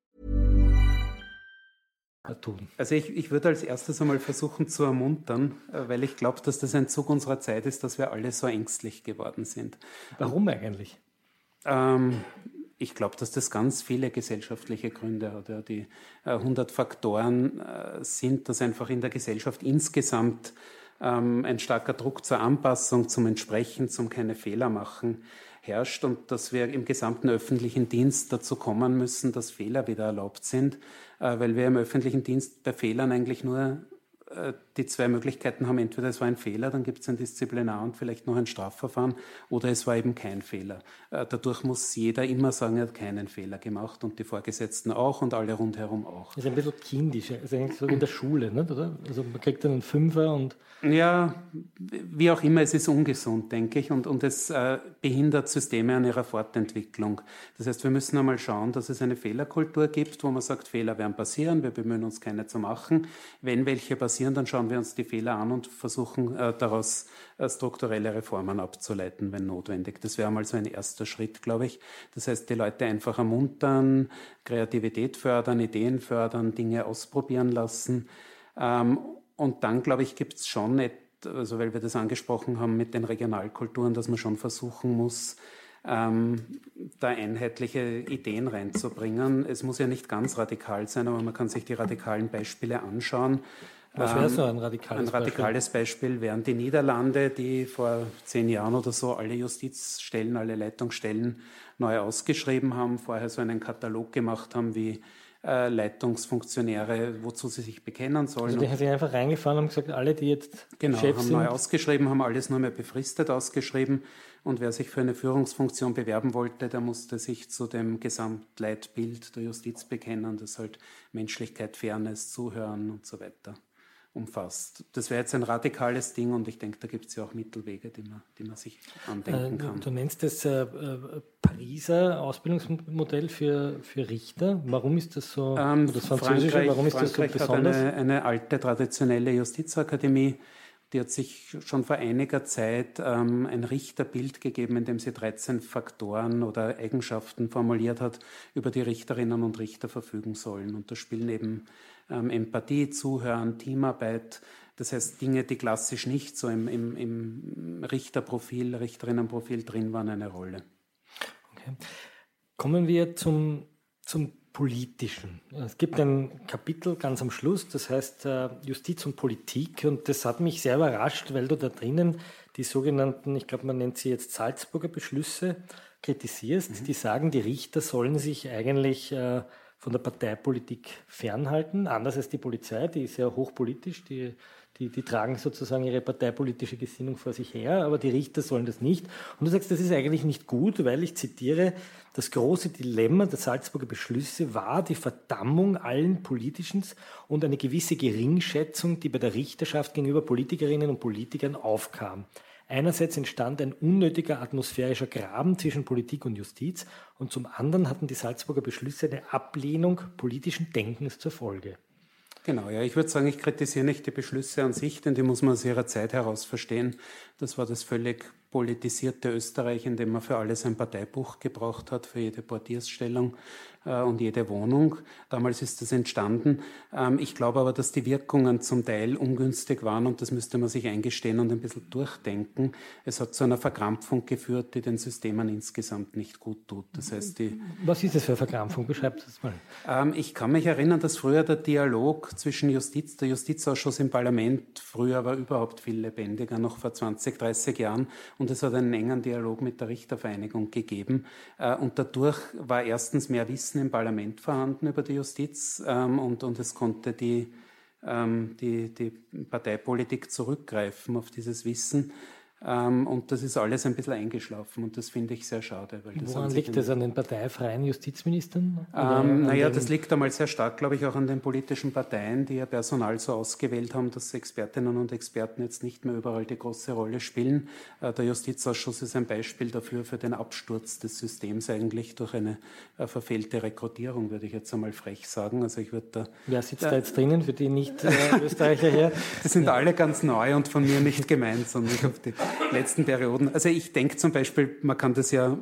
Tun? Also ich, ich würde als erstes einmal versuchen zu ermuntern, äh, weil ich glaube, dass das ein Zug unserer Zeit ist, dass wir alle so ängstlich geworden sind. Warum eigentlich? Ähm, ich glaube, dass das ganz viele gesellschaftliche Gründe hat. Ja. Die äh, 100 Faktoren äh, sind, dass einfach in der Gesellschaft insgesamt ähm, ein starker Druck zur Anpassung, zum Entsprechen, zum keine Fehler machen herrscht und dass wir im gesamten öffentlichen Dienst dazu kommen müssen, dass Fehler wieder erlaubt sind, äh, weil wir im öffentlichen Dienst bei Fehlern eigentlich nur äh, die zwei Möglichkeiten haben, entweder es war ein Fehler, dann gibt es ein Disziplinar und vielleicht noch ein Strafverfahren, oder es war eben kein Fehler. Äh, dadurch muss jeder immer sagen, er hat keinen Fehler gemacht und die Vorgesetzten auch und alle rundherum auch. Das ist ein bisschen kindisch, also eigentlich so in der Schule, nicht, oder? Also man kriegt dann einen Fünfer und... Ja, wie auch immer, es ist ungesund, denke ich, und, und es äh, behindert Systeme an ihrer Fortentwicklung. Das heißt, wir müssen einmal schauen, dass es eine Fehlerkultur gibt, wo man sagt, Fehler werden passieren, wir bemühen uns keine zu machen. Wenn welche passieren, dann schauen wir uns die Fehler an und versuchen äh, daraus äh, strukturelle Reformen abzuleiten, wenn notwendig. Das wäre mal so ein erster Schritt, glaube ich. Das heißt, die Leute einfach ermuntern, Kreativität fördern, Ideen fördern, Dinge ausprobieren lassen. Ähm, und dann, glaube ich, gibt es schon, also weil wir das angesprochen haben mit den Regionalkulturen, dass man schon versuchen muss, ähm, da einheitliche Ideen reinzubringen. Es muss ja nicht ganz radikal sein, aber man kann sich die radikalen Beispiele anschauen. Was wäre so ein radikales Beispiel? Ein radikales Beispiel? Beispiel wären die Niederlande, die vor zehn Jahren oder so alle Justizstellen, alle Leitungsstellen neu ausgeschrieben haben, vorher so einen Katalog gemacht haben, wie äh, Leitungsfunktionäre, wozu sie sich bekennen sollen. Also die haben sich einfach reingefahren und gesagt, alle, die jetzt genau, Chef haben sind. neu ausgeschrieben, haben alles nur mehr befristet ausgeschrieben und wer sich für eine Führungsfunktion bewerben wollte, der musste sich zu dem Gesamtleitbild der Justiz bekennen, das halt Menschlichkeit, Fairness, Zuhören und so weiter umfasst. Das wäre jetzt ein radikales Ding und ich denke, da gibt es ja auch Mittelwege, die man, die man sich andenken kann. Du nennst das äh, äh, Pariser Ausbildungsmodell für, für Richter. Warum ist das so, ähm, das Französische, warum ist Frankreich das so besonders? Hat eine, eine alte traditionelle Justizakademie, die hat sich schon vor einiger Zeit ähm, ein Richterbild gegeben, in dem sie 13 Faktoren oder Eigenschaften formuliert hat, über die Richterinnen und Richter verfügen sollen. Und da spielen eben ähm, Empathie, Zuhören, Teamarbeit, das heißt Dinge, die klassisch nicht so im, im, im Richterprofil, Richterinnenprofil drin waren, eine Rolle. Okay. Kommen wir zum, zum Politischen. Es gibt ein Kapitel ganz am Schluss, das heißt äh, Justiz und Politik und das hat mich sehr überrascht, weil du da drinnen die sogenannten, ich glaube man nennt sie jetzt Salzburger Beschlüsse, kritisierst, mhm. die sagen, die Richter sollen sich eigentlich äh, von der Parteipolitik fernhalten, anders als die Polizei, die ist ja hochpolitisch, die, die, die tragen sozusagen ihre parteipolitische Gesinnung vor sich her, aber die Richter sollen das nicht. Und du sagst, das ist eigentlich nicht gut, weil ich zitiere, das große Dilemma der Salzburger Beschlüsse war die Verdammung allen Politischen und eine gewisse Geringschätzung, die bei der Richterschaft gegenüber Politikerinnen und Politikern aufkam. Einerseits entstand ein unnötiger atmosphärischer Graben zwischen Politik und Justiz und zum anderen hatten die Salzburger Beschlüsse eine Ablehnung politischen Denkens zur Folge. Genau, ja, ich würde sagen, ich kritisiere nicht die Beschlüsse an sich, denn die muss man aus ihrer Zeit heraus verstehen. Das war das völlig politisierte Österreich, in dem man für alles ein Parteibuch gebraucht hat, für jede Portiersstellung und jede Wohnung. Damals ist das entstanden. Ähm, ich glaube aber, dass die Wirkungen zum Teil ungünstig waren und das müsste man sich eingestehen und ein bisschen durchdenken. Es hat zu einer Verkrampfung geführt, die den Systemen insgesamt nicht gut tut. Das heißt, die, Was ist das für eine Verkrampfung? Beschreibt das mal. Ähm, ich kann mich erinnern, dass früher der Dialog zwischen Justiz, der Justizausschuss im Parlament, früher war überhaupt viel lebendiger, noch vor 20, 30 Jahren. Und es hat einen engen Dialog mit der Richtervereinigung gegeben. Äh, und dadurch war erstens mehr Wissen Wissen im Parlament vorhanden über die Justiz ähm, und, und es konnte die, ähm, die, die Parteipolitik zurückgreifen auf dieses Wissen. Ähm, und das ist alles ein bisschen eingeschlafen und das finde ich sehr schade. Woran liegt das an den parteifreien Justizministern? Ähm, naja, das liegt einmal sehr stark, glaube ich, auch an den politischen Parteien, die ihr Personal so ausgewählt haben, dass Expertinnen und Experten jetzt nicht mehr überall die große Rolle spielen. Äh, der Justizausschuss ist ein Beispiel dafür, für den Absturz des Systems eigentlich durch eine äh, verfehlte Rekrutierung, würde ich jetzt einmal frech sagen. Also ich würde da. Wer sitzt da jetzt drinnen für die Nicht-Österreicher äh, her? Die sind ja. alle ganz neu und von mir nicht gemeint, sondern ich habe die letzten Perioden. Also ich denke zum Beispiel, man kann das ja,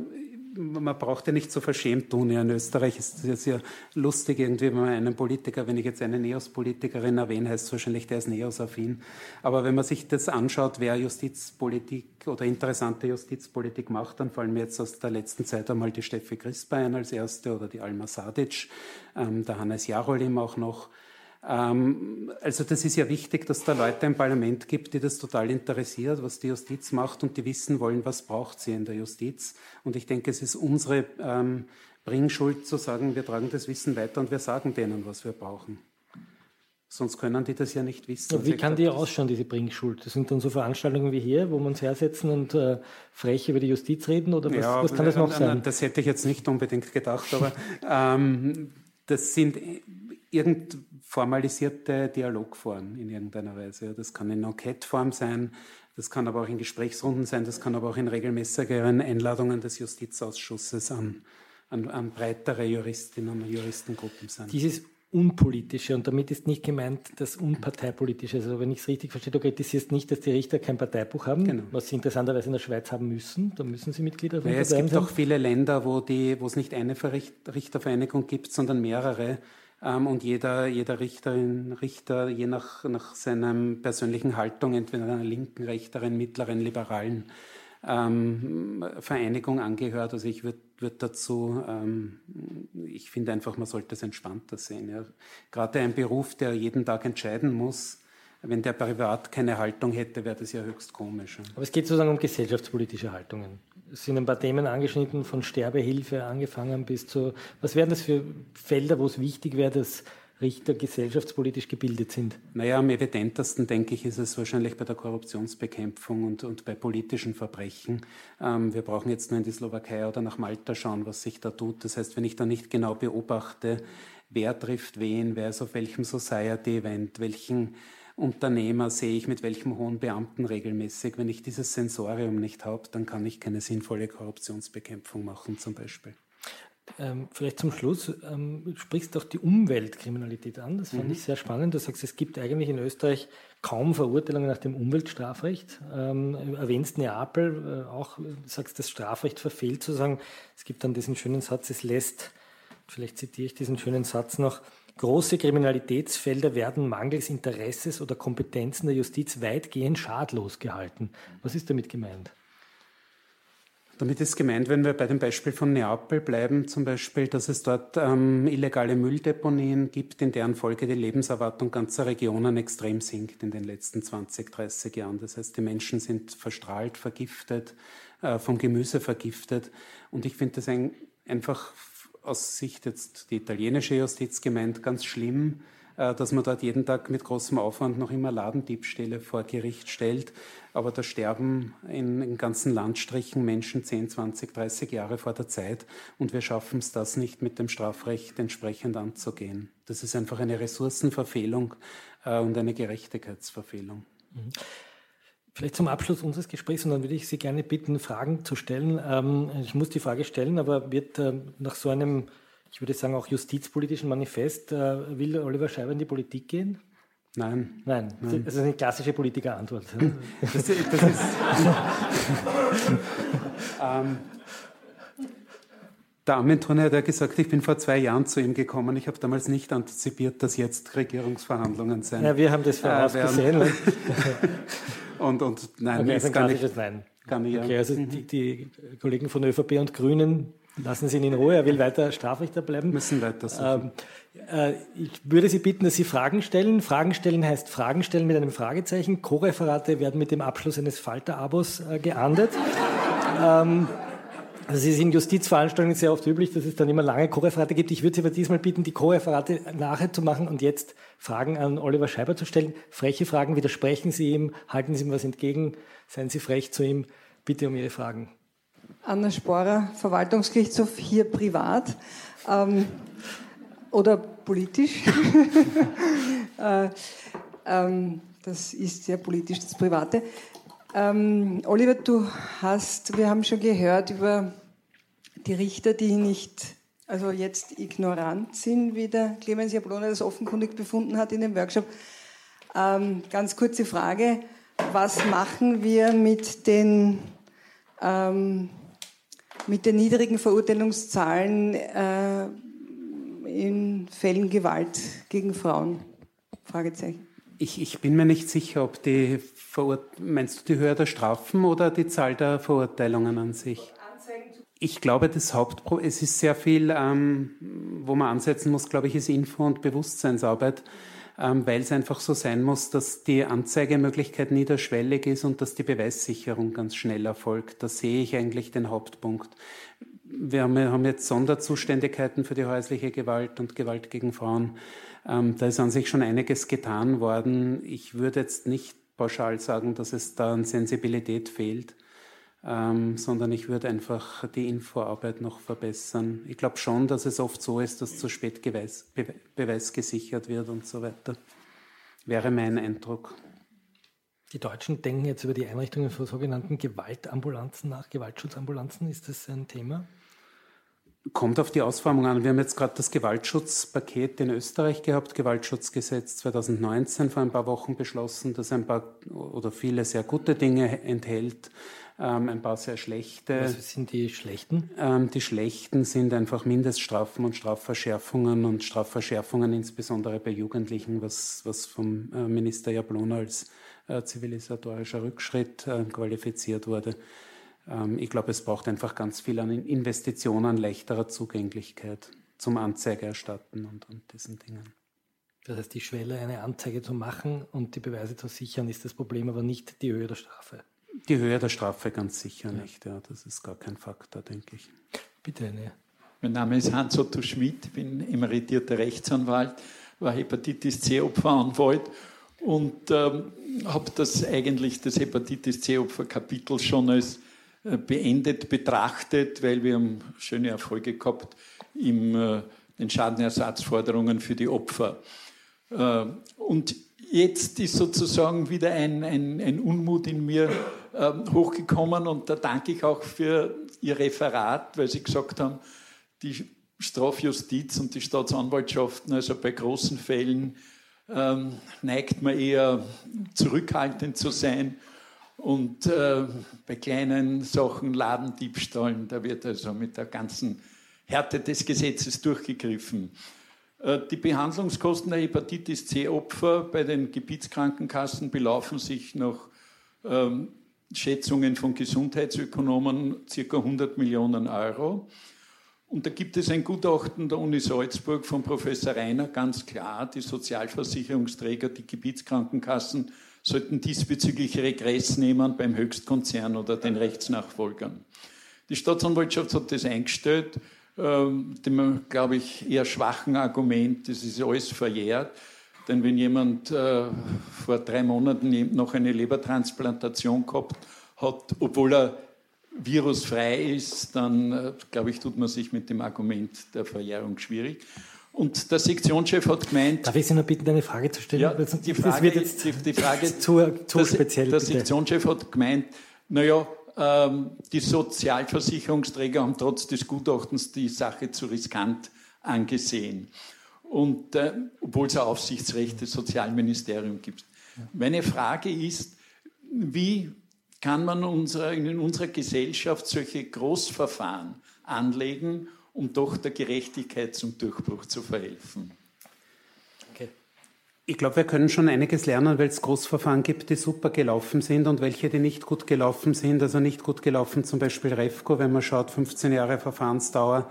man braucht ja nicht so verschämt tun. Ja, in Österreich ist es ja lustig irgendwie, wenn man einen Politiker, wenn ich jetzt eine Neos-Politikerin erwähne, heißt es wahrscheinlich, der ist Neos-affin. Aber wenn man sich das anschaut, wer Justizpolitik oder interessante Justizpolitik macht, dann fallen mir jetzt aus der letzten Zeit einmal die Steffi Crispa ein als erste oder die Alma Sadic, ähm, der Hannes Jarolim auch noch. Ähm, also das ist ja wichtig, dass da Leute im Parlament gibt, die das total interessiert, was die Justiz macht und die wissen wollen, was braucht sie in der Justiz. Und ich denke, es ist unsere ähm, Bringschuld zu sagen, wir tragen das Wissen weiter und wir sagen denen, was wir brauchen. Sonst können die das ja nicht wissen. Ja, wie kann die ausschauen, diese Bringschuld? Das sind dann so Veranstaltungen wie hier, wo wir uns hersetzen und äh, frech über die Justiz reden? Oder was, ja, was kann das noch sein? Das hätte ich jetzt nicht unbedingt gedacht, aber ähm, das sind irgend formalisierte Dialogformen in irgendeiner Weise. Das kann in Enquete-Form sein, das kann aber auch in Gesprächsrunden sein, das kann aber auch in regelmäßigeren Einladungen des Justizausschusses an, an, an breitere Juristinnen und Juristengruppen sein. Dieses Unpolitische. Und damit ist nicht gemeint das Unparteipolitische. Also wenn ich es richtig verstehe, du kritisierst nicht, dass die Richter kein Parteibuch haben, genau. was sie interessanterweise in der Schweiz haben müssen. Da müssen sie Mitglieder von ja, Es gibt auch viele Länder, wo, die, wo es nicht eine Richtervereinigung gibt, sondern mehrere. Ähm, und jeder, jeder Richterin, Richter, je nach, nach seiner persönlichen Haltung, entweder einer linken, rechteren, mittleren, liberalen, ähm, Vereinigung angehört. Also ich würde würd dazu, ähm, ich finde einfach, man sollte es entspannter sehen. Ja. Gerade ein Beruf, der jeden Tag entscheiden muss, wenn der privat keine Haltung hätte, wäre das ja höchst komisch. Aber es geht sozusagen um gesellschaftspolitische Haltungen. Es sind ein paar Themen angeschnitten, von Sterbehilfe angefangen bis zu, was wären das für Felder, wo es wichtig wäre, dass Richter gesellschaftspolitisch gebildet sind? Naja, am evidentesten, denke ich, ist es wahrscheinlich bei der Korruptionsbekämpfung und, und bei politischen Verbrechen. Ähm, wir brauchen jetzt nur in die Slowakei oder nach Malta schauen, was sich da tut. Das heißt, wenn ich da nicht genau beobachte, wer trifft wen, wer ist auf welchem Society-Event, welchen Unternehmer sehe ich mit welchem hohen Beamten regelmäßig. Wenn ich dieses Sensorium nicht habe, dann kann ich keine sinnvolle Korruptionsbekämpfung machen zum Beispiel. Ähm, vielleicht zum Schluss, ähm, du sprichst auch die Umweltkriminalität an. Das fand mhm. ich sehr spannend. Du sagst, es gibt eigentlich in Österreich kaum Verurteilungen nach dem Umweltstrafrecht. Ähm, erwähnst Neapel, äh, auch sagst, das Strafrecht verfehlt zu sagen. Es gibt dann diesen schönen Satz, es lässt, vielleicht zitiere ich diesen schönen Satz noch, große Kriminalitätsfelder werden mangels Interesses oder Kompetenzen der Justiz weitgehend schadlos gehalten. Was ist damit gemeint? Damit ist gemeint, wenn wir bei dem Beispiel von Neapel bleiben, zum Beispiel, dass es dort ähm, illegale Mülldeponien gibt, in deren Folge die Lebenserwartung ganzer Regionen extrem sinkt in den letzten 20, 30 Jahren. Das heißt, die Menschen sind verstrahlt, vergiftet, äh, vom Gemüse vergiftet. Und ich finde das ein, einfach aus Sicht jetzt die italienische Justiz gemeint ganz schlimm, äh, dass man dort jeden Tag mit großem Aufwand noch immer Ladendiebstähle vor Gericht stellt. Aber da sterben in, in ganzen Landstrichen Menschen 10, 20, 30 Jahre vor der Zeit und wir schaffen es das nicht mit dem Strafrecht entsprechend anzugehen. Das ist einfach eine Ressourcenverfehlung äh, und eine Gerechtigkeitsverfehlung. Mhm. Vielleicht zum Abschluss unseres Gesprächs und dann würde ich Sie gerne bitten, Fragen zu stellen. Ähm, ich muss die Frage stellen, aber wird äh, nach so einem ich würde sagen, auch justizpolitischen Manifest. Äh, will Oliver Scheiber in die Politik gehen? Nein. Nein, Nein. das ist eine klassische Politikerantwort. das, das ist, ähm, der Armenton hat ja gesagt, ich bin vor zwei Jahren zu ihm gekommen. Ich habe damals nicht antizipiert, dass jetzt Regierungsverhandlungen sein Ja, wir haben das vorausgesehen. Äh, und, und nein, okay, ist ein klassisches Nein. Kann ich, okay, also die, die, Kollegen von ÖVP und Grünen Lassen Sie ihn in Ruhe, er will weiter Strafrichter bleiben. Müssen weiter suchen. Ähm, äh, ich würde Sie bitten, dass Sie Fragen stellen. Fragen stellen heißt Fragen stellen mit einem Fragezeichen. Co-Referate werden mit dem Abschluss eines Falter-Abos äh, geahndet. ähm, also es ist in Justizveranstaltungen sehr oft üblich, dass es dann immer lange Co-Referate gibt. Ich würde Sie aber diesmal bitten, die Co-Referate nachher zu machen und jetzt Fragen an Oliver Scheiber zu stellen. Freche Fragen, widersprechen Sie ihm, halten Sie ihm was entgegen, seien Sie frech zu ihm. Bitte um Ihre Fragen. Anna Sporer, Verwaltungsgerichtshof, hier privat ähm, oder politisch. äh, ähm, das ist sehr politisch, das Private. Ähm, Oliver, du hast, wir haben schon gehört über die Richter, die nicht, also jetzt ignorant sind, wie der Clemens Jablone das offenkundig befunden hat in dem Workshop. Ähm, ganz kurze Frage, was machen wir mit den ähm, mit den niedrigen Verurteilungszahlen äh, in Fällen Gewalt gegen Frauen? Fragezeichen. Ich, ich, bin mir nicht sicher, ob die Verurt meinst du die Höhe der Strafen oder die Zahl der Verurteilungen an sich? Ich glaube, das Hauptproblem, es ist sehr viel, ähm, wo man ansetzen muss, glaube ich, ist Info- und Bewusstseinsarbeit. Ähm, weil es einfach so sein muss, dass die Anzeigemöglichkeit niederschwellig ist und dass die Beweissicherung ganz schnell erfolgt. Da sehe ich eigentlich den Hauptpunkt. wir haben jetzt Sonderzuständigkeiten für die häusliche Gewalt und Gewalt gegen Frauen. Ähm, da ist an sich schon einiges getan worden. Ich würde jetzt nicht pauschal sagen, dass es da an Sensibilität fehlt, ähm, sondern ich würde einfach die Infoarbeit noch verbessern. Ich glaube schon, dass es oft so ist, dass zu spät Beweis, Be Beweis gesichert wird und so weiter. Wäre mein Eindruck. Die Deutschen denken jetzt über die Einrichtungen von sogenannten Gewaltambulanzen nach, Gewaltschutzambulanzen. Ist das ein Thema? Kommt auf die Ausformung an. Wir haben jetzt gerade das Gewaltschutzpaket in Österreich gehabt, Gewaltschutzgesetz 2019 vor ein paar Wochen beschlossen, das ein paar oder viele sehr gute Dinge enthält, ähm, ein paar sehr schlechte. Was sind die schlechten? Ähm, die schlechten sind einfach Mindeststrafen und Strafverschärfungen und Strafverschärfungen insbesondere bei Jugendlichen, was, was vom äh, Minister Jablon als äh, zivilisatorischer Rückschritt äh, qualifiziert wurde. Ähm, ich glaube, es braucht einfach ganz viel an Investitionen, leichterer Zugänglichkeit zum Anzeigerstatten und, und diesen Dingen. Das heißt, die Schwelle, eine Anzeige zu machen und die Beweise zu sichern, ist das Problem, aber nicht die Höhe der Strafe. Die Höhe der Strafe ganz sicher ja. nicht, ja. Das ist gar kein Faktor, denke ich. Bitte eine. Mein Name ist Hans-Otto Schmidt, bin emeritierter Rechtsanwalt, war Hepatitis C-Opferanwalt und ähm, habe das eigentlich, das Hepatitis C-Opfer-Kapitel schon als äh, beendet betrachtet, weil wir haben schöne Erfolge gehabt in äh, den Schadenersatzforderungen für die Opfer. Äh, und jetzt ist sozusagen wieder ein, ein, ein Unmut in mir hochgekommen und da danke ich auch für Ihr Referat, weil Sie gesagt haben, die Strafjustiz und die Staatsanwaltschaften, also bei großen Fällen, ähm, neigt man eher zurückhaltend zu sein und äh, bei kleinen Sachen, Ladendiebstahlen, da wird also mit der ganzen Härte des Gesetzes durchgegriffen. Äh, die Behandlungskosten der Hepatitis C-Opfer bei den Gebietskrankenkassen belaufen sich nach ähm, Schätzungen von Gesundheitsökonomen ca. 100 Millionen Euro. Und da gibt es ein Gutachten der Uni Salzburg von Professor Reiner, ganz klar, die Sozialversicherungsträger, die Gebietskrankenkassen sollten diesbezüglich Regress nehmen beim Höchstkonzern oder den Rechtsnachfolgern. Die Staatsanwaltschaft hat das eingestellt, dem, glaube ich, eher schwachen Argument, das ist alles verjährt. Denn wenn jemand äh, vor drei Monaten noch eine Lebertransplantation gehabt hat, obwohl er virusfrei ist, dann, äh, glaube ich, tut man sich mit dem Argument der Verjährung schwierig. Und der Sektionschef hat gemeint. Darf ich Sie noch bitten, eine Frage zu stellen? Ja, die Frage, das wird jetzt die, die Frage zu, zu speziell. Der bitte. Sektionschef hat gemeint, naja, ähm, die Sozialversicherungsträger haben trotz des Gutachtens die Sache zu riskant angesehen. Und äh, obwohl es ein Aufsichtsrecht des Sozialministeriums gibt. Meine Frage ist, wie kann man unsere, in unserer Gesellschaft solche Großverfahren anlegen, um doch der Gerechtigkeit zum Durchbruch zu verhelfen. Ich glaube, wir können schon einiges lernen, weil es Großverfahren gibt, die super gelaufen sind und welche, die nicht gut gelaufen sind. Also nicht gut gelaufen, zum Beispiel Refco, wenn man schaut, 15 Jahre Verfahrensdauer.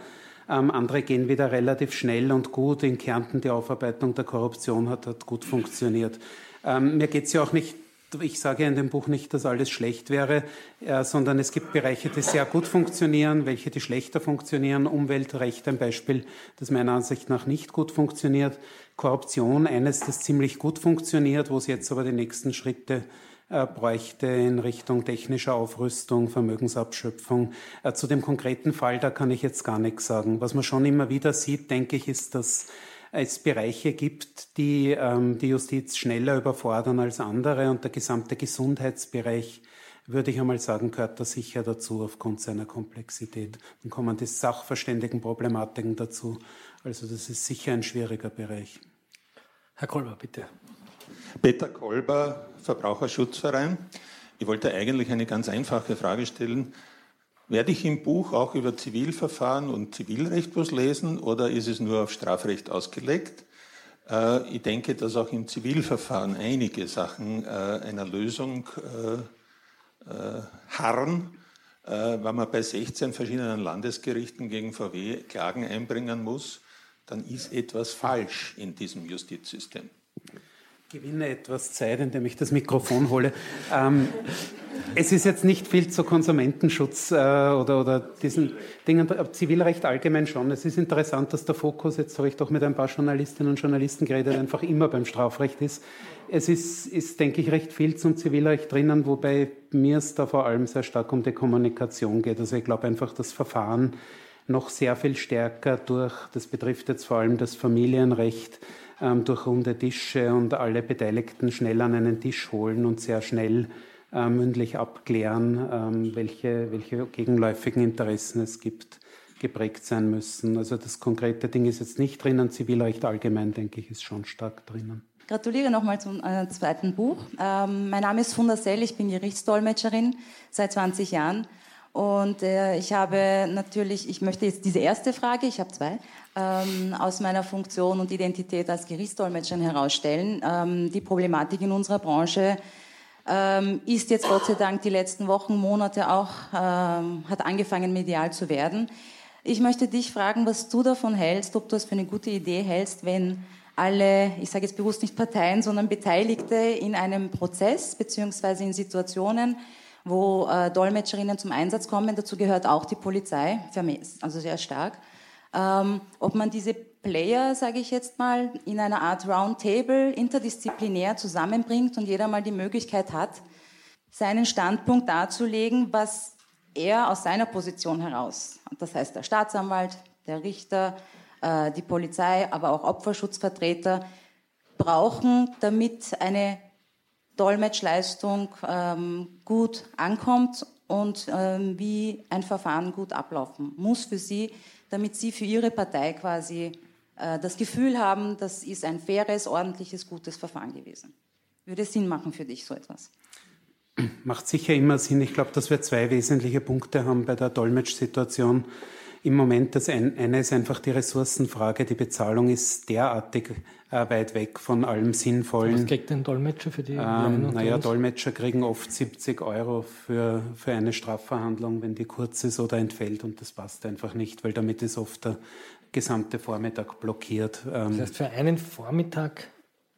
Ähm, andere gehen wieder relativ schnell und gut. In Kärnten die Aufarbeitung der Korruption hat, hat gut funktioniert. Ähm, mir geht es ja auch nicht ich sage in dem Buch nicht, dass alles schlecht wäre, äh, sondern es gibt Bereiche, die sehr gut funktionieren, welche, die schlechter funktionieren. Umweltrecht ein Beispiel, das meiner Ansicht nach nicht gut funktioniert. Korruption eines, das ziemlich gut funktioniert, wo es jetzt aber die nächsten Schritte äh, bräuchte in Richtung technischer Aufrüstung, Vermögensabschöpfung. Äh, zu dem konkreten Fall, da kann ich jetzt gar nichts sagen. Was man schon immer wieder sieht, denke ich, ist, dass es Bereiche gibt, die ähm, die Justiz schneller überfordern als andere und der gesamte Gesundheitsbereich würde ich einmal sagen, gehört da sicher dazu aufgrund seiner Komplexität. Dann kommen die Sachverständigenproblematiken dazu. Also das ist sicher ein schwieriger Bereich. Herr Kolber, bitte. Peter Kolber, Verbraucherschutzverein. Ich wollte eigentlich eine ganz einfache Frage stellen. Werde ich im Buch auch über Zivilverfahren und Zivilrecht was lesen oder ist es nur auf Strafrecht ausgelegt? Äh, ich denke, dass auch im Zivilverfahren einige Sachen äh, einer Lösung äh, harren. Wenn man bei 16 verschiedenen Landesgerichten gegen VW Klagen einbringen muss, dann ist etwas falsch in diesem Justizsystem. Gewinne etwas Zeit, indem ich das Mikrofon hole. Ähm, es ist jetzt nicht viel zu Konsumentenschutz äh, oder, oder diesen Dingen, Zivilrecht allgemein schon. Es ist interessant, dass der Fokus, jetzt habe ich doch mit ein paar Journalistinnen und Journalisten geredet, einfach immer beim Strafrecht ist. Es ist, ist, denke ich, recht viel zum Zivilrecht drinnen, wobei mir es da vor allem sehr stark um die Kommunikation geht. Also ich glaube einfach, das Verfahren noch sehr viel stärker durch, das betrifft jetzt vor allem das Familienrecht, ähm, durch runde Tische und alle Beteiligten schnell an einen Tisch holen und sehr schnell äh, mündlich abklären, ähm, welche, welche gegenläufigen Interessen es gibt, geprägt sein müssen. Also das konkrete Ding ist jetzt nicht drinnen, Zivilrecht allgemein, denke ich, ist schon stark drinnen. Gratuliere nochmal zum äh, zweiten Buch. Ähm, mein Name ist Funda Sell, ich bin Gerichtsdolmetscherin seit 20 Jahren. Und äh, ich habe natürlich, ich möchte jetzt diese erste Frage, ich habe zwei, ähm, aus meiner Funktion und Identität als Gerichtsdolmetscherin herausstellen. Ähm, die Problematik in unserer Branche ähm, ist jetzt Gott sei Dank die letzten Wochen, Monate auch, ähm, hat angefangen medial zu werden. Ich möchte dich fragen, was du davon hältst, ob du es für eine gute Idee hältst, wenn alle, ich sage jetzt bewusst nicht Parteien, sondern Beteiligte in einem Prozess beziehungsweise in Situationen, wo äh, Dolmetscherinnen zum Einsatz kommen, dazu gehört auch die Polizei, also sehr stark, ähm, ob man diese Player, sage ich jetzt mal, in einer Art Roundtable interdisziplinär zusammenbringt und jeder mal die Möglichkeit hat, seinen Standpunkt darzulegen, was er aus seiner Position heraus, das heißt der Staatsanwalt, der Richter, äh, die Polizei, aber auch Opferschutzvertreter, brauchen, damit eine Dolmetschleistung ähm, gut ankommt und ähm, wie ein Verfahren gut ablaufen muss für sie, damit sie für ihre Partei quasi äh, das Gefühl haben, das ist ein faires, ordentliches, gutes Verfahren gewesen. Würde es Sinn machen für dich so etwas? Macht sicher immer Sinn. Ich glaube, dass wir zwei wesentliche Punkte haben bei der Dolmetschsituation im Moment. Das eine ist einfach die Ressourcenfrage. Die Bezahlung ist derartig äh, weit weg von allem Sinnvollen. Was kriegt ein Dolmetscher für die? Ähm, naja, Dolmetscher kriegen oft 70 Euro für, für eine Strafverhandlung, wenn die kurz ist oder entfällt und das passt einfach nicht, weil damit ist oft der gesamte Vormittag blockiert. Ähm, das heißt, für einen Vormittag?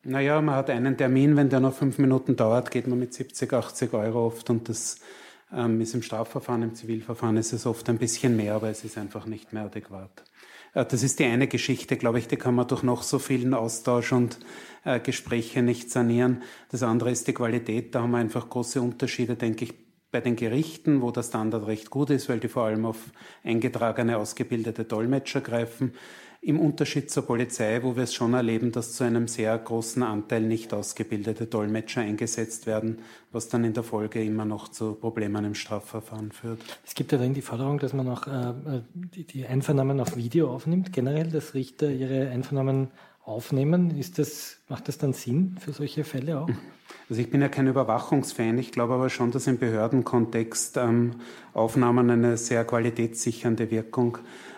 Naja, man hat einen Termin, wenn der noch fünf Minuten dauert, geht man mit 70, 80 Euro oft und das ähm, ist im Strafverfahren, im Zivilverfahren ist es oft ein bisschen mehr, aber es ist einfach nicht mehr adäquat. Äh, das ist die eine Geschichte, glaube ich, die kann man durch noch so vielen Austausch und äh, Gespräche nicht sanieren. Das andere ist die Qualität. Da haben wir einfach große Unterschiede, denke ich, bei den Gerichten, wo der Standard recht gut ist, weil die vor allem auf eingetragene, ausgebildete Dolmetscher greifen. Im Unterschied zur Polizei, wo wir es schon erleben, dass zu einem sehr großen Anteil nicht ausgebildete Dolmetscher eingesetzt werden, was dann in der Folge immer noch zu Problemen im Strafverfahren führt. Es gibt ja dann die Forderung, dass man auch äh, die, die Einvernahmen auf Video aufnimmt, generell, dass Richter ihre Einvernahmen aufnehmen. Ist das, macht das dann Sinn für solche Fälle auch? Also ich bin ja kein Überwachungsfan. Ich glaube aber schon, dass im Behördenkontext ähm, Aufnahmen eine sehr qualitätssichernde Wirkung haben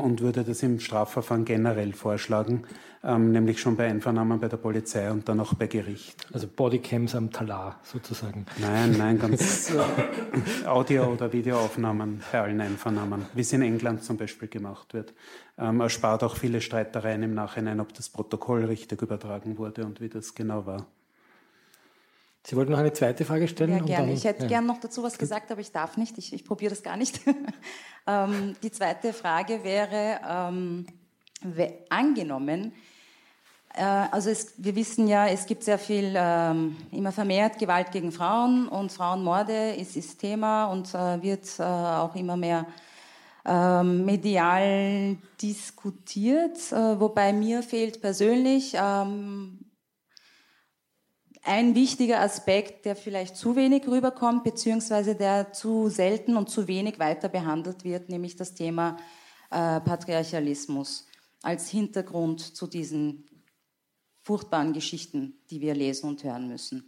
und würde das im Strafverfahren generell vorschlagen, ähm, nämlich schon bei Einvernahmen bei der Polizei und dann auch bei Gericht. Also Bodycams am Talar sozusagen. Nein, nein, ganz äh, Audio- oder Videoaufnahmen bei allen Einvernahmen, wie es in England zum Beispiel gemacht wird. Ähm, erspart auch viele Streitereien im Nachhinein, ob das Protokoll richtig übertragen wurde und wie das genau war. Sie wollten noch eine zweite Frage stellen? Ja, gerne. Dann, ich hätte ja. gern noch dazu was gesagt, aber ich darf nicht. Ich, ich probiere das gar nicht. ähm, die zweite Frage wäre, ähm, angenommen, äh, also es, wir wissen ja, es gibt sehr viel, ähm, immer vermehrt Gewalt gegen Frauen und Frauenmorde ist, ist Thema und äh, wird äh, auch immer mehr ähm, medial diskutiert, äh, wobei mir fehlt persönlich ähm, ein wichtiger Aspekt, der vielleicht zu wenig rüberkommt, beziehungsweise der zu selten und zu wenig weiter behandelt wird, nämlich das Thema äh, Patriarchalismus als Hintergrund zu diesen furchtbaren Geschichten, die wir lesen und hören müssen.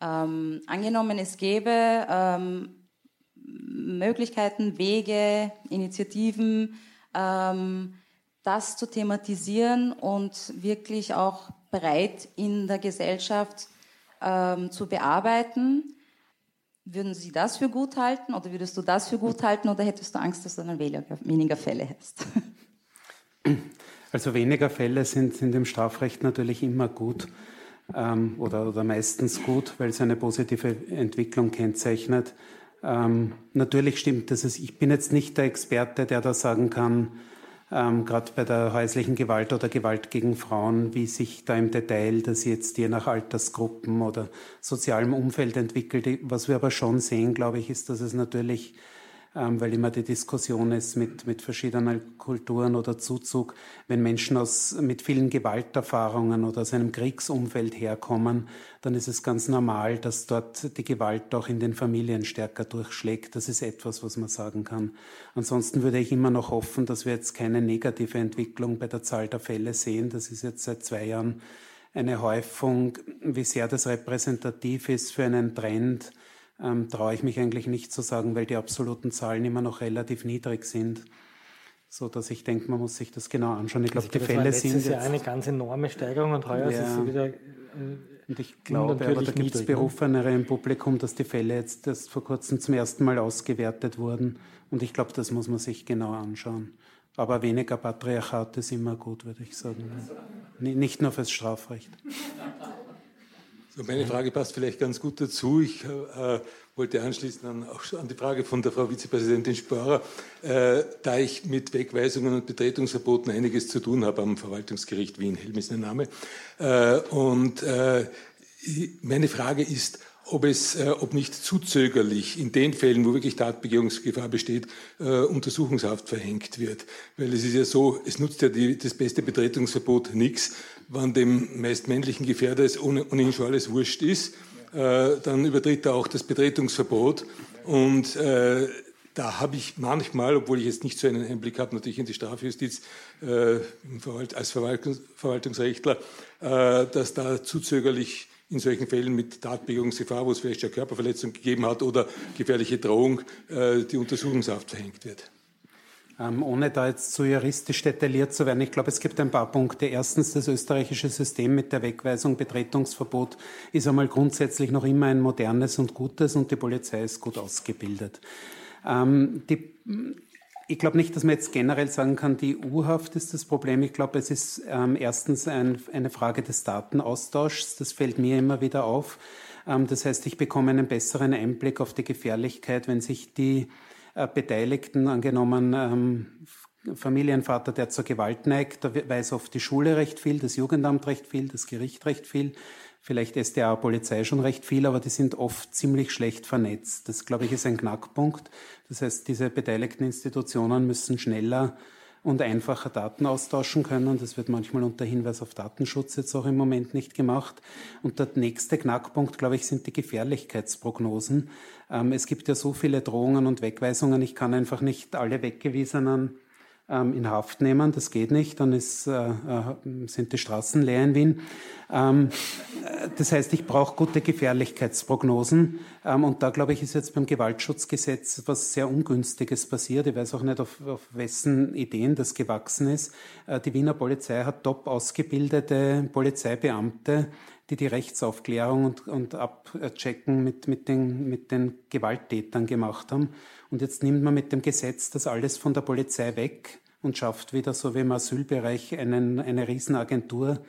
Ähm, angenommen, es gäbe ähm, Möglichkeiten, Wege, Initiativen, ähm, das zu thematisieren und wirklich auch breit in der Gesellschaft ähm, zu bearbeiten. Würden Sie das für gut halten oder würdest du das für gut halten oder hättest du Angst, dass du dann weniger Fälle hast? Also weniger Fälle sind, sind im Strafrecht natürlich immer gut. ähm, oder, oder meistens gut, weil es eine positive Entwicklung kennzeichnet. Ähm, natürlich stimmt das. Ich bin jetzt nicht der Experte, der da sagen kann, ähm, gerade bei der häuslichen Gewalt oder Gewalt gegen Frauen, wie sich da im Detail das jetzt je nach Altersgruppen oder sozialem Umfeld entwickelt. Was wir aber schon sehen, glaube ich, ist, dass es natürlich weil immer die Diskussion ist mit, mit verschiedenen Kulturen oder Zuzug, wenn Menschen aus, mit vielen Gewalterfahrungen oder aus einem Kriegsumfeld herkommen, dann ist es ganz normal, dass dort die Gewalt auch in den Familien stärker durchschlägt. Das ist etwas, was man sagen kann. Ansonsten würde ich immer noch hoffen, dass wir jetzt keine negative Entwicklung bei der Zahl der Fälle sehen. Das ist jetzt seit zwei Jahren eine Häufung. Wie sehr das repräsentativ ist für einen Trend, ähm, traue ich mich eigentlich nicht zu sagen, weil die absoluten Zahlen immer noch relativ niedrig sind. So dass ich denke, man muss sich das genau anschauen. Ich glaube, die Fälle sind. Das ist ja eine ganz enorme Steigerung und heuer ja. ist es wieder. Äh, und ich glaube, aber da gibt es ne? Berufenere im Publikum, dass die Fälle jetzt erst vor kurzem zum ersten Mal ausgewertet wurden. Und ich glaube, das muss man sich genau anschauen. Aber weniger Patriarchat ist immer gut, würde ich sagen. Nicht nur fürs Strafrecht. Meine Frage passt vielleicht ganz gut dazu. Ich äh, wollte anschließen an, auch an die Frage von der Frau Vizepräsidentin Sporer. Äh, da ich mit Wegweisungen und Betretungsverboten einiges zu tun habe am Verwaltungsgericht Wien, Helm ist mein Name. Äh, und äh, meine Frage ist, ob es, äh, ob nicht zu zögerlich in den Fällen, wo wirklich Tatbegehungsgefahr besteht, äh, Untersuchungshaft verhängt wird. Weil es ist ja so, es nutzt ja die, das beste Betretungsverbot nichts, wann dem meist männlichen Gefährder es ohnehin schon alles wurscht ist, äh, dann übertritt er auch das Betretungsverbot und äh, da habe ich manchmal, obwohl ich jetzt nicht so einen Einblick habe, natürlich in die Strafjustiz äh, als Verwaltungs Verwaltungsrechtler, äh, dass da zu zögerlich in solchen Fällen mit Tatbegehungsgefahr, wo es vielleicht eine Körperverletzung gegeben hat oder gefährliche Drohung, äh, die Untersuchungshaft verhängt wird. Ähm, ohne da jetzt zu juristisch detailliert zu werden, ich glaube, es gibt ein paar Punkte. Erstens, das österreichische System mit der Wegweisung, Betretungsverbot ist einmal grundsätzlich noch immer ein modernes und gutes und die Polizei ist gut ausgebildet. Ähm, die ich glaube nicht, dass man jetzt generell sagen kann, die EU-Haft ist das Problem. Ich glaube, es ist ähm, erstens ein, eine Frage des Datenaustauschs. Das fällt mir immer wieder auf. Ähm, das heißt, ich bekomme einen besseren Einblick auf die Gefährlichkeit, wenn sich die äh, Beteiligten, angenommen ähm, Familienvater, der zur Gewalt neigt, da weiß oft die Schule recht viel, das Jugendamt recht viel, das Gericht recht viel vielleicht SDA, Polizei schon recht viel, aber die sind oft ziemlich schlecht vernetzt. Das, glaube ich, ist ein Knackpunkt. Das heißt, diese beteiligten Institutionen müssen schneller und einfacher Daten austauschen können. Das wird manchmal unter Hinweis auf Datenschutz jetzt auch im Moment nicht gemacht. Und der nächste Knackpunkt, glaube ich, sind die Gefährlichkeitsprognosen. Ähm, es gibt ja so viele Drohungen und Wegweisungen. Ich kann einfach nicht alle Weggewiesenen in Haft nehmen. Das geht nicht, dann ist, äh, äh, sind die Straßen leer in Wien. Ähm, äh, das heißt, ich brauche gute Gefährlichkeitsprognosen. Ähm, und da, glaube ich, ist jetzt beim Gewaltschutzgesetz was sehr Ungünstiges passiert. Ich weiß auch nicht, auf, auf wessen Ideen das gewachsen ist. Die Wiener Polizei hat top ausgebildete Polizeibeamte, die die Rechtsaufklärung und, und Abchecken mit, mit, den, mit den Gewalttätern gemacht haben. Und jetzt nimmt man mit dem Gesetz das alles von der Polizei weg und schafft wieder, so wie im Asylbereich, einen, eine Riesenagentur,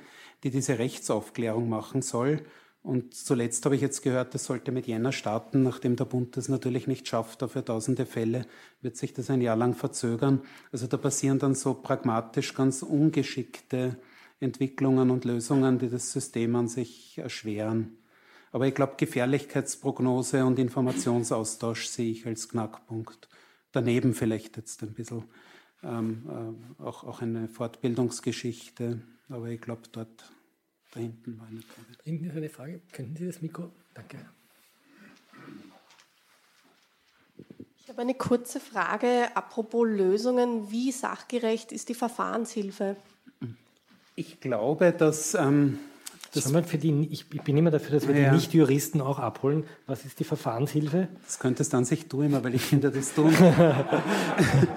die diese Rechtsaufklärung machen soll. Und zuletzt habe ich jetzt gehört, das sollte mit Jänner starten, nachdem der Bund das natürlich nicht schafft, dafür tausende Fälle wird sich das ein Jahr lang verzögern. Also da passieren dann so pragmatisch ganz ungeschickte Entwicklungen und Lösungen, die das System an sich erschweren. Aber ich glaube, Gefährlichkeitsprognose und Informationsaustausch sehe ich als Knackpunkt. Daneben vielleicht jetzt ein bisschen ähm, äh, auch, auch eine Fortbildungsgeschichte, aber ich glaube, dort da hinten war eine Frage. Hinten ist eine Frage. Könnten Sie das Mikro? Danke. Ich habe eine kurze Frage apropos Lösungen. Wie sachgerecht ist die Verfahrenshilfe? Ich glaube, dass ähm, das für die, ich, bin immer dafür, dass wir ja. die Nicht-Juristen auch abholen. Was ist die Verfahrenshilfe? Das könntest dann sich du immer, weil ich finde das tun.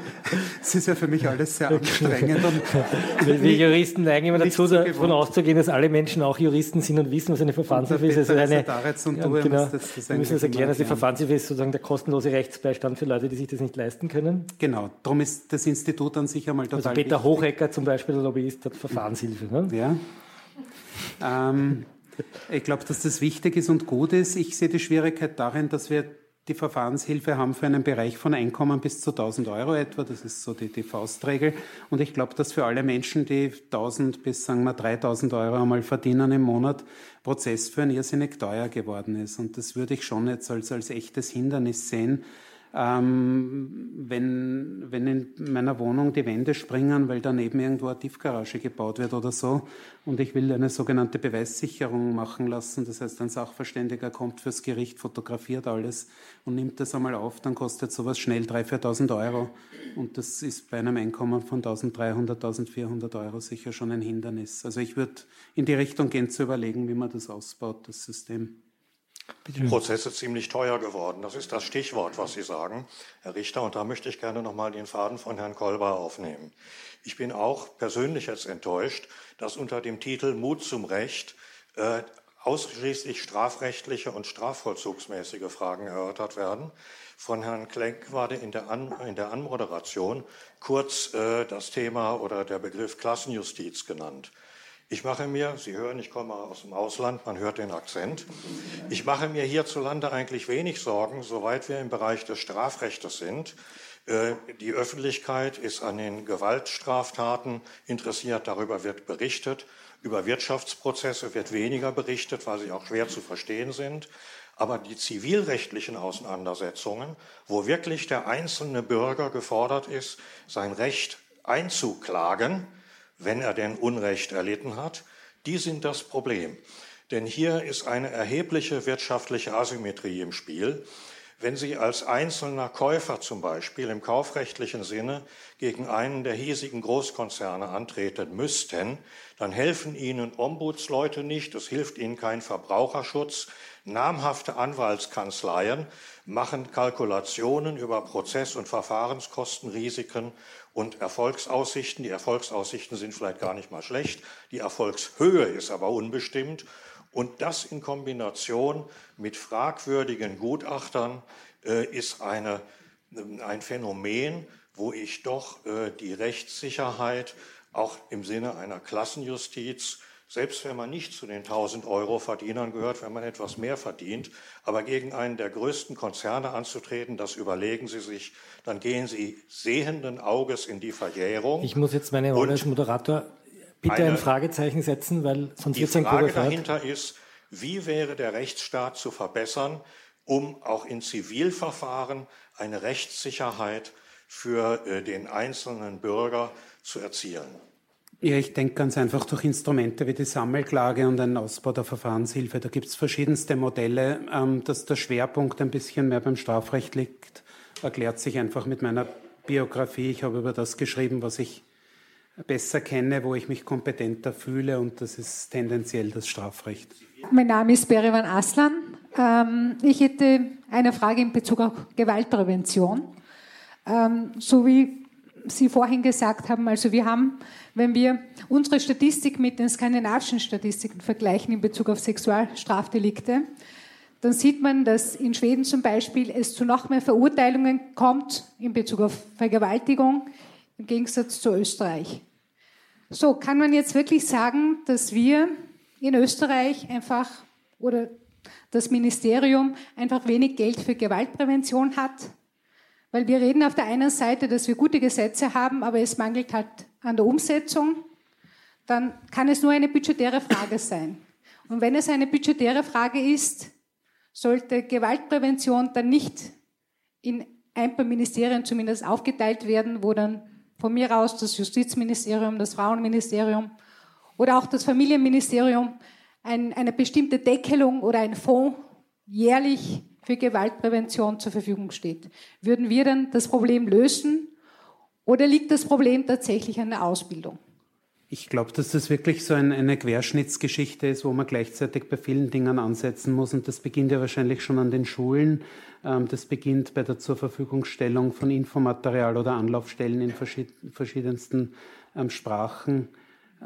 Es ist ja für mich alles sehr anstrengend. wir, wir Juristen neigen immer dazu, davon auszugehen, dass alle Menschen auch Juristen sind und wissen, was eine Verfahrenshilfe ist. Also eine, und du genau, das, das wir müssen uns erklären, dass die Verfahrenshilfe ist sozusagen der kostenlose Rechtsbeistand für Leute, die sich das nicht leisten können. Genau, darum ist das Institut an sich einmal total Also Peter wichtig. Hochecker zum Beispiel, der Lobbyist, hat Verfahrenshilfe. Ne? Ja. Ähm, Ich glaube, dass das wichtig ist und gut ist. Ich sehe die Schwierigkeit darin, dass wir die Verfahrenshilfe haben für einen Bereich von Einkommen bis zu 1000 Euro etwa. Das ist so die, die Faustregel. Und ich glaube, dass für alle Menschen, die 1000 bis, sagen wir, 3000 Euro einmal verdienen im Monat, Prozess für ein irrsinnig teuer geworden ist. Und das würde ich schon jetzt als, als echtes Hindernis sehen, ähm, wenn, wenn in meiner Wohnung die Wände springen, weil daneben irgendwo eine Tiefgarage gebaut wird oder so und ich will eine sogenannte Beweissicherung machen lassen, das heißt ein Sachverständiger kommt fürs Gericht, fotografiert alles und nimmt das einmal auf, dann kostet sowas schnell 3.000, 4.000 Euro und das ist bei einem Einkommen von 1.300, 1.400 Euro sicher schon ein Hindernis. Also ich würde in die Richtung gehen zu überlegen, wie man das ausbaut, das System. Prozesse ziemlich teuer geworden. Das ist das Stichwort, was Sie sagen, Herr Richter. Und da möchte ich gerne nochmal den Faden von Herrn Kolber aufnehmen. Ich bin auch persönlich jetzt enttäuscht, dass unter dem Titel Mut zum Recht äh, ausschließlich strafrechtliche und strafvollzugsmäßige Fragen erörtert werden. Von Herrn Klenk war in der, An in der Anmoderation kurz äh, das Thema oder der Begriff Klassenjustiz genannt. Ich mache mir, Sie hören, ich komme aus dem Ausland, man hört den Akzent. Ich mache mir hierzulande eigentlich wenig Sorgen, soweit wir im Bereich des Strafrechts sind. Äh, die Öffentlichkeit ist an den Gewaltstraftaten interessiert, darüber wird berichtet. Über Wirtschaftsprozesse wird weniger berichtet, weil sie auch schwer zu verstehen sind. Aber die zivilrechtlichen Auseinandersetzungen, wo wirklich der einzelne Bürger gefordert ist, sein Recht einzuklagen, wenn er denn Unrecht erlitten hat, die sind das Problem. Denn hier ist eine erhebliche wirtschaftliche Asymmetrie im Spiel. Wenn Sie als einzelner Käufer zum Beispiel im kaufrechtlichen Sinne gegen einen der hiesigen Großkonzerne antreten müssten, dann helfen Ihnen Ombudsleute nicht, es hilft Ihnen kein Verbraucherschutz. Namhafte Anwaltskanzleien machen Kalkulationen über Prozess- und Verfahrenskostenrisiken und Erfolgsaussichten. Die Erfolgsaussichten sind vielleicht gar nicht mal schlecht, die Erfolgshöhe ist aber unbestimmt. Und das in Kombination mit fragwürdigen Gutachtern äh, ist eine, äh, ein Phänomen, wo ich doch äh, die Rechtssicherheit auch im Sinne einer Klassenjustiz selbst wenn man nicht zu den 1000 Euro Verdienern gehört, wenn man etwas mehr verdient, aber gegen einen der größten Konzerne anzutreten, das überlegen Sie sich, dann gehen Sie sehenden Auges in die Verjährung. Ich muss jetzt meine Rolle als Moderator bitte eine, ein Fragezeichen setzen, weil sonst wird es ein Die Frage dahinter ist, wie wäre der Rechtsstaat zu verbessern, um auch in Zivilverfahren eine Rechtssicherheit für äh, den einzelnen Bürger zu erzielen? Ja, ich denke ganz einfach durch Instrumente wie die Sammelklage und einen Ausbau der Verfahrenshilfe. Da gibt es verschiedenste Modelle. Ähm, dass der Schwerpunkt ein bisschen mehr beim Strafrecht liegt, erklärt sich einfach mit meiner Biografie. Ich habe über das geschrieben, was ich besser kenne, wo ich mich kompetenter fühle und das ist tendenziell das Strafrecht. Mein Name ist Berivan Aslan. Ähm, ich hätte eine Frage in Bezug auf Gewaltprävention. Ähm, so wie Sie vorhin gesagt haben, also wir haben, wenn wir unsere Statistik mit den skandinavischen Statistiken vergleichen in Bezug auf Sexualstrafdelikte, dann sieht man, dass in Schweden zum Beispiel es zu noch mehr Verurteilungen kommt in Bezug auf Vergewaltigung im Gegensatz zu Österreich. So, kann man jetzt wirklich sagen, dass wir in Österreich einfach oder das Ministerium einfach wenig Geld für Gewaltprävention hat? Weil wir reden auf der einen Seite, dass wir gute Gesetze haben, aber es mangelt halt an der Umsetzung. Dann kann es nur eine budgetäre Frage sein. Und wenn es eine budgetäre Frage ist, sollte Gewaltprävention dann nicht in ein paar Ministerien zumindest aufgeteilt werden, wo dann von mir aus das Justizministerium, das Frauenministerium oder auch das Familienministerium ein, eine bestimmte Deckelung oder ein Fonds jährlich für Gewaltprävention zur Verfügung steht. Würden wir dann das Problem lösen oder liegt das Problem tatsächlich an der Ausbildung? Ich glaube, dass das wirklich so ein, eine Querschnittsgeschichte ist, wo man gleichzeitig bei vielen Dingen ansetzen muss. Und das beginnt ja wahrscheinlich schon an den Schulen. Ähm, das beginnt bei der Zurverfügungstellung von Infomaterial oder Anlaufstellen in verschiedensten ähm, Sprachen.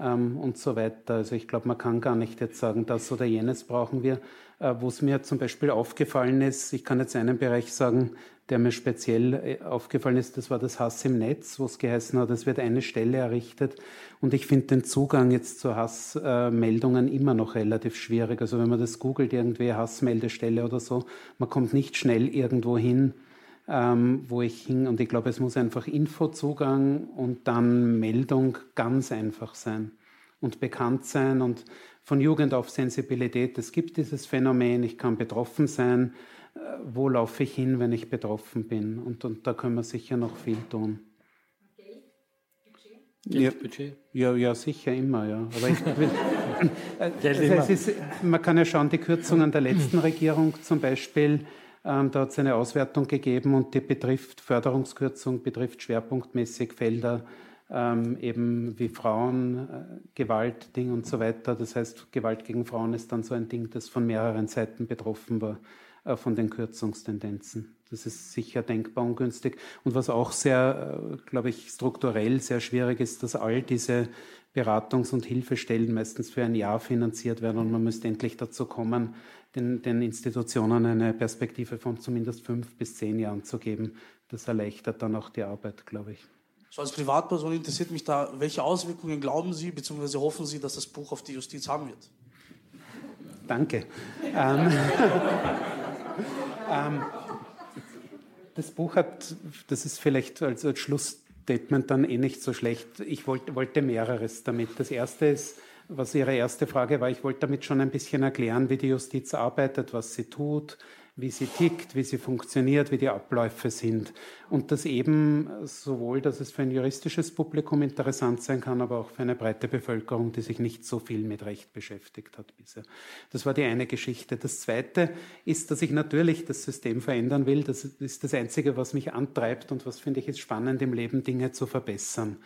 ähm, und so weiter. Also ich glaube, man kann gar nicht jetzt sagen, das oder jenes brauchen wir. Äh, Wo es mir zum Beispiel aufgefallen ist, ich kann jetzt einen Bereich sagen, der mir speziell äh, aufgefallen ist, das war das Hass im Netz, wo es geheißen hat, es wird eine Stelle errichtet. Und ich finde den Zugang jetzt zu Hassmeldungen immer noch relativ schwierig. Also wenn man das googelt, irgendwie Hassmeldestelle oder so, man kommt nicht schnell irgendwo hin, ähm, wo ich hing. Und ich glaube, es muss einfach Infozugang und dann Meldung ganz einfach sein und bekannt sein und von Jugend auf Sensibilität. Es gibt dieses Phänomen, ich kann betroffen sein. Äh, wo laufe ich hin, wenn ich betroffen bin? Und, und da können wir sicher noch viel tun. Ja, ja, ja, sicher immer, ja. Aber ich, das ist, man kann ja schauen, die Kürzungen der letzten Regierung zum Beispiel, ähm, da hat es eine Auswertung gegeben und die betrifft, Förderungskürzung betrifft schwerpunktmäßig Felder ähm, eben wie Frauen, äh, Gewalt, Ding und so weiter. Das heißt, Gewalt gegen Frauen ist dann so ein Ding, das von mehreren Seiten betroffen war, äh, von den Kürzungstendenzen. Das ist sicher denkbar ungünstig. Und was auch sehr, äh, glaube ich, strukturell sehr schwierig ist, dass all diese Beratungs- und Hilfestellen meistens für ein Jahr finanziert werden und man müsste endlich dazu kommen, den, den Institutionen eine Perspektive von zumindest fünf bis zehn Jahren zu geben. Das erleichtert dann auch die Arbeit, glaube ich. So als Privatperson interessiert mich da, welche Auswirkungen glauben Sie bzw. hoffen Sie, dass das Buch auf die Justiz haben wird? Danke. ähm, ähm, das Buch hat, das ist vielleicht als, als Schlussstatement dann eh nicht so schlecht. Ich wollte, wollte mehreres damit. Das erste ist, was Ihre erste Frage war, ich wollte damit schon ein bisschen erklären, wie die Justiz arbeitet, was sie tut, wie sie tickt, wie sie funktioniert, wie die Abläufe sind. Und das eben sowohl, dass es für ein juristisches Publikum interessant sein kann, aber auch für eine breite Bevölkerung, die sich nicht so viel mit Recht beschäftigt hat bisher. Das war die eine Geschichte. Das zweite ist, dass ich natürlich das System verändern will. Das ist das Einzige, was mich antreibt und was finde ich ist spannend im Leben, Dinge zu verbessern.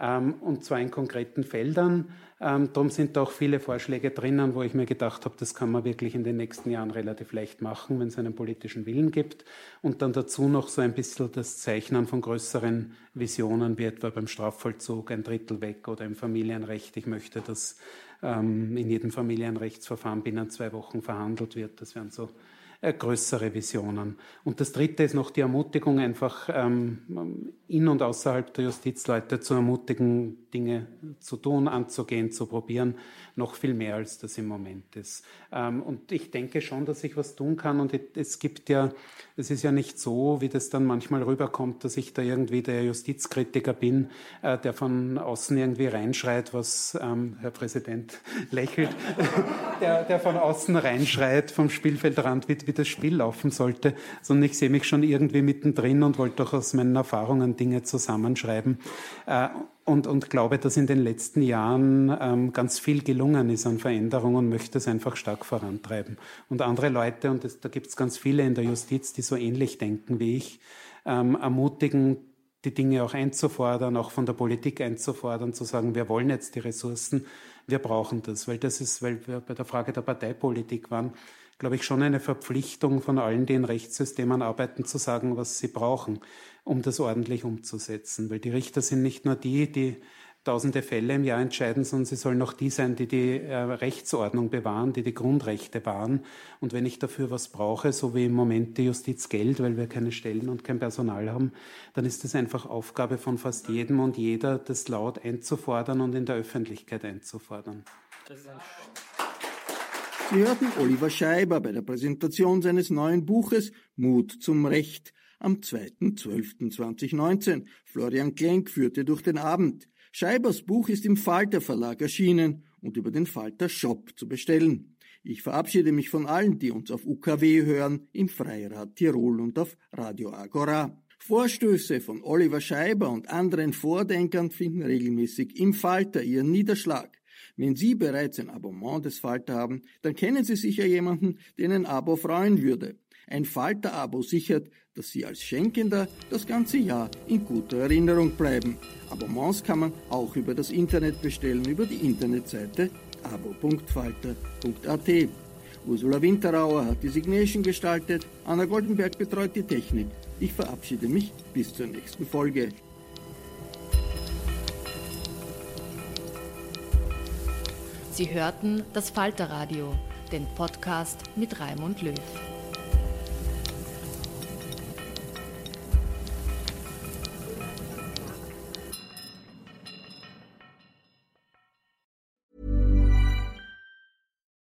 Ähm, und zwar in konkreten Feldern. Ähm, darum sind da auch viele Vorschläge drinnen, wo ich mir gedacht habe, das kann man wirklich in den nächsten Jahren relativ leicht machen, wenn es einen politischen Willen gibt. Und dann dazu noch so ein bisschen das Zeichnen von größeren Visionen, wie etwa beim Strafvollzug ein Drittel weg oder im Familienrecht. Ich möchte, dass ähm, in jedem Familienrechtsverfahren binnen zwei Wochen verhandelt wird. Das wären so größere Visionen. Und das Dritte ist noch die Ermutigung, einfach ähm, in und außerhalb der Justizleute zu ermutigen, Dinge zu tun, anzugehen, zu probieren, noch viel mehr als das im Moment ist. Ähm, und ich denke schon, dass ich was tun kann. Und es gibt ja, es ist ja nicht so, wie das dann manchmal rüberkommt, dass ich da irgendwie der Justizkritiker bin, äh, der von außen irgendwie reinschreit, was ähm, Herr Präsident lächelt, der, der von außen reinschreit vom Spielfeldrand, wie, wie das Spiel laufen sollte, sondern ich sehe mich schon irgendwie mittendrin und wollte doch aus meinen Erfahrungen Dinge zusammenschreiben. Äh, und, und glaube, dass in den letzten Jahren ähm, ganz viel gelungen ist an Veränderungen und möchte es einfach stark vorantreiben. Und andere Leute, und das, da gibt es ganz viele in der Justiz, die so ähnlich denken wie ich, ähm, ermutigen, die Dinge auch einzufordern, auch von der Politik einzufordern, zu sagen, wir wollen jetzt die Ressourcen, wir brauchen das, weil das ist, weil wir bei der Frage der Parteipolitik waren, glaube ich, schon eine Verpflichtung von allen, die in Rechtssystemen arbeiten, zu sagen, was sie brauchen, um das ordentlich umzusetzen. Weil die Richter sind nicht nur die, die tausende Fälle im Jahr entscheiden, sondern sie sollen auch die sein, die die äh, Rechtsordnung bewahren, die die Grundrechte wahren. Und wenn ich dafür was brauche, so wie im Moment die Justiz Geld, weil wir keine Stellen und kein Personal haben, dann ist es einfach Aufgabe von fast jedem und jeder, das laut einzufordern und in der Öffentlichkeit einzufordern. Sie hörten Oliver Scheiber bei der Präsentation seines neuen Buches Mut zum Recht am 2.12.2019. Florian Klenk führte durch den Abend. Scheibers Buch ist im Falter Verlag erschienen und über den Falter Shop zu bestellen. Ich verabschiede mich von allen, die uns auf UKW hören, im Freirad Tirol und auf Radio Agora. Vorstöße von Oliver Scheiber und anderen Vordenkern finden regelmäßig im Falter ihren Niederschlag. Wenn Sie bereits ein Abonnement des Falter haben, dann kennen Sie sicher jemanden, den ein Abo freuen würde. Ein Falter-Abo sichert, dass Sie als Schenkender das ganze Jahr in guter Erinnerung bleiben. Abonnements kann man auch über das Internet bestellen, über die Internetseite abo.falter.at. Ursula Winterauer hat die Signation gestaltet, Anna Goldenberg betreut die Technik. Ich verabschiede mich bis zur nächsten Folge. Sie hörten das Falterradio, den Podcast mit Raimund Löw.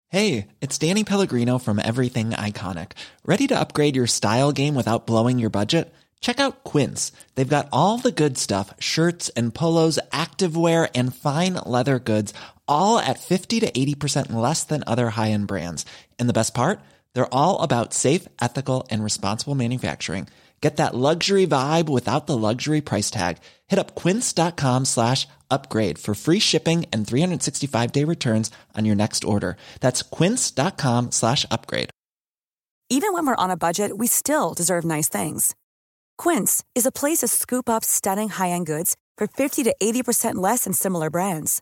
Hey, it's Danny Pellegrino from Everything Iconic. Ready to upgrade your style game without blowing your budget? Check out Quince. They've got all the good stuff shirts and polos, activewear, and fine leather goods, all at 50 to 80% less than other high end brands. And the best part? They're all about safe, ethical, and responsible manufacturing. Get that luxury vibe without the luxury price tag. Hit up quince.com slash upgrade for free shipping and 365 day returns on your next order. That's quince.com slash upgrade. Even when we're on a budget, we still deserve nice things. Quince is a place to scoop up stunning high end goods for 50 to 80% less than similar brands.